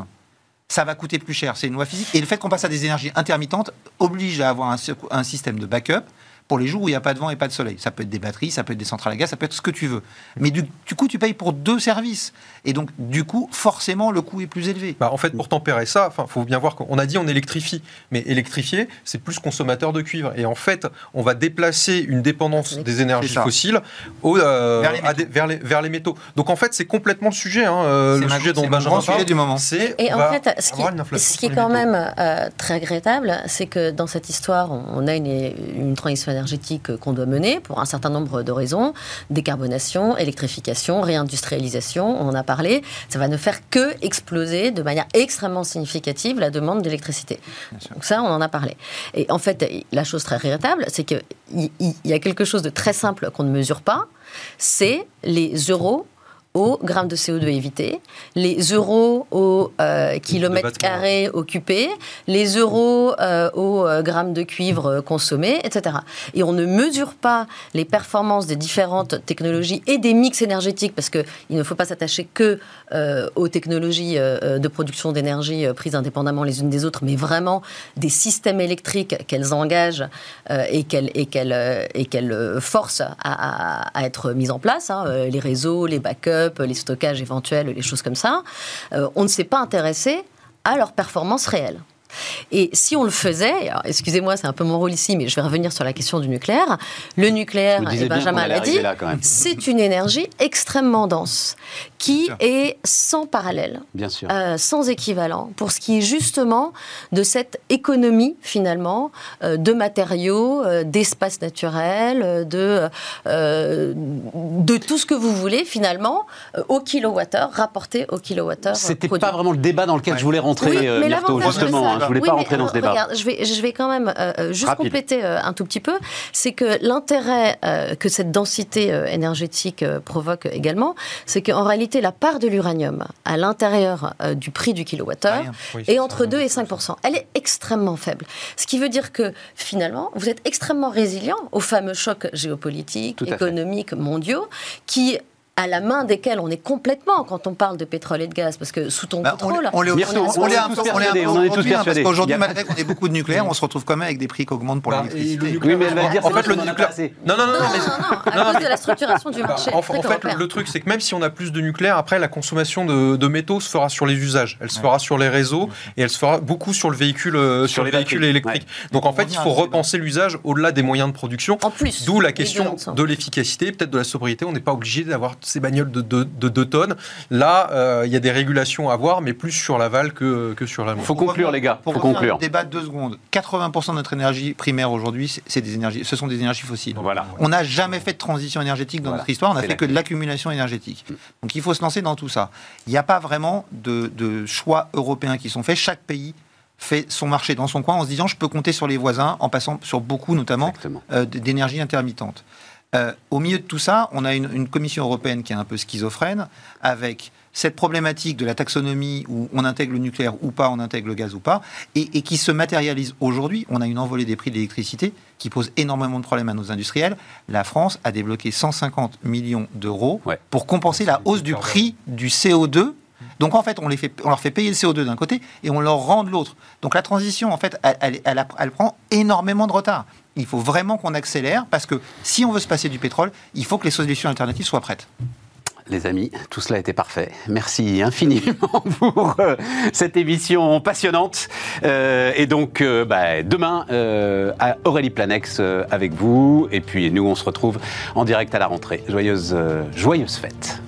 ça va coûter plus cher. C'est une loi physique. Et le fait qu'on passe à des énergies intermittentes oblige à avoir un système de backup pour les jours où il n'y a pas de vent et pas de soleil. Ça peut être des batteries, ça peut être des centrales à gaz, ça peut être ce que tu veux. Mais du, du coup, tu payes pour deux services. Et donc, du coup, forcément, le coût est plus élevé. Bah, en fait, pour tempérer ça, il faut bien voir qu'on a dit on électrifie, mais électrifier, c'est plus consommateur de cuivre. Et en fait, on va déplacer une dépendance des énergies fossiles au, euh, Vers les à métaux. des- vers, les, vers les métaux. Donc en fait, c'est complètement le sujet, hein, euh, le ma- sujet dont Benjamin parle. du moment. C'est Et en fait, ce qui, ce est quand métaux. même euh, très regrettable, c'est que dans cette histoire, on on a une, une transition énergétique qu'on doit mener pour un certain nombre de raisons. Décarbonation, électrification, réindustrialisation, on en a parlé. Ça va ne faire que exploser de manière extrêmement significative la demande d'électricité. Donc ça, on en a parlé. Et en fait, la chose très regrettable, c'est qu'il y, y a quelque chose de très simple qu'on ne mesure pas, c'est les euros au gramme de CO2 évité, les euros au euh, kilomètre carré occupé, les euros euh, au euh, gramme de cuivre euh, consommé, etc. Et on ne mesure pas les performances des différentes technologies et des mix énergétiques, parce qu'il ne faut pas s'attacher que euh, aux technologies de production d'énergie prises indépendamment les unes des autres, mais vraiment des systèmes électriques qu'elles engagent et qu'elles et qu'elles et qu'elles forcent à, à- à être mises en place, hein, les réseaux, les backups, les stockages éventuels, les choses comme ça. Euh, on ne s'est pas intéressé à leurs performances réelles. Et si on le faisait, excusez-moi, c'est un peu mon rôle ici, mais je vais revenir sur la question du nucléaire. Le nucléaire, et Benjamin l'a dit, c'est une énergie extrêmement dense, qui est sans parallèle. Bien sûr. Euh, sans équivalent pour ce qui est justement de cette économie finalement euh, de matériaux, euh, d'espace naturel, euh, de, euh, de tout ce que vous voulez finalement euh, au kilowattheure, rapporté au kilowattheure. C'était produit. pas vraiment le débat dans lequel Ouais. je voulais rentrer, Oui, euh, mais Myrto, justement. hein, je voulais Oui, pas rentrer dans ce débat. Regarde, je vais, je vais quand même juste Rapide. compléter euh, un tout petit peu. C'est que l'intérêt euh, que cette densité euh, énergétique euh, provoque également, c'est qu'en réalité, la part de l'uranium à l'intérieur euh, du prix du kilowattheure. Oui, est entre ça. 2 et 5% Elle est extrêmement faible. Ce qui veut dire que finalement, vous êtes extrêmement résilient aux fameux chocs géopolitiques, économiques, mondiaux, qui à la main desquels on est complètement quand on parle de pétrole et de gaz, parce que sous ton Bah, on, contrôle, on Myrto, on on est un tous persuadés, on est tous aujourd'hui, persuadés. Parce qu'aujourd'hui, malgré qu'on ait beaucoup de nucléaire, on se retrouve quand même avec des prix qui augmentent pour Bah, l'électricité. Oui, mais elle va dire, en fait, le nucléaire. Non, non, non, non, mais Non, à cause de la structuration du marché. en, fait, le truc, c'est que même si on a plus de nucléaire, après, la consommation de, métaux se fera sur les usages. Elle se fera sur les réseaux et elle se fera beaucoup sur le véhicule, euh, sur, les les véhicules électriques. Donc, en fait, il faut repenser l'usage au-delà des moyens de production. En plus. D'où la question de l'efficacité, peut-être de la sobriété. On n'est pas obligé d'avoir ces bagnoles de 2 tonnes. Là, euh, il y a des régulations à voir, mais plus sur l'aval que, que sur l'amont. Faut Pour conclure, les gars. Pour Faut conclure. débat de deux secondes. 80% de notre énergie primaire aujourd'hui, c'est- des énergies, ce sont des énergies fossiles. Voilà. On n'a jamais fait de transition énergétique dans Voilà. notre histoire, on a C'est fait la que de l'accumulation énergétique. Donc il faut se lancer dans tout ça. Il n'y a pas vraiment de, de choix européens qui sont faits. Chaque pays fait son marché dans son coin en se disant je peux compter sur les voisins en passant sur beaucoup notamment euh, d'énergie intermittente. Euh, au milieu de tout ça, on a une, une Commission européenne qui est un peu schizophrène, avec cette problématique de la taxonomie où on intègre le nucléaire ou pas, on intègre le gaz ou pas, et, et qui se matérialise aujourd'hui. On a une envolée des prix de l'électricité qui pose énormément de problèmes à nos industriels. La France a débloqué 150 millions d'euros Ouais. pour compenser la hausse du prix du CO2. Donc en fait on, les fait, on leur fait payer le CO2 d'un côté et on leur rend de l'autre. Donc la transition, en fait, elle, elle- elle a- elle prend énormément de retard. Il faut vraiment qu'on accélère parce que si on veut se passer du pétrole, il faut que les solutions alternatives soient prêtes. Les amis, tout cela était parfait. Merci infiniment *laughs* pour euh, cette émission passionnante. Euh, et donc, euh, bah, demain, à Aurélie Planex avec vous. Et puis, nous, on se retrouve en direct à la rentrée. Joyeuse, joyeuse fête.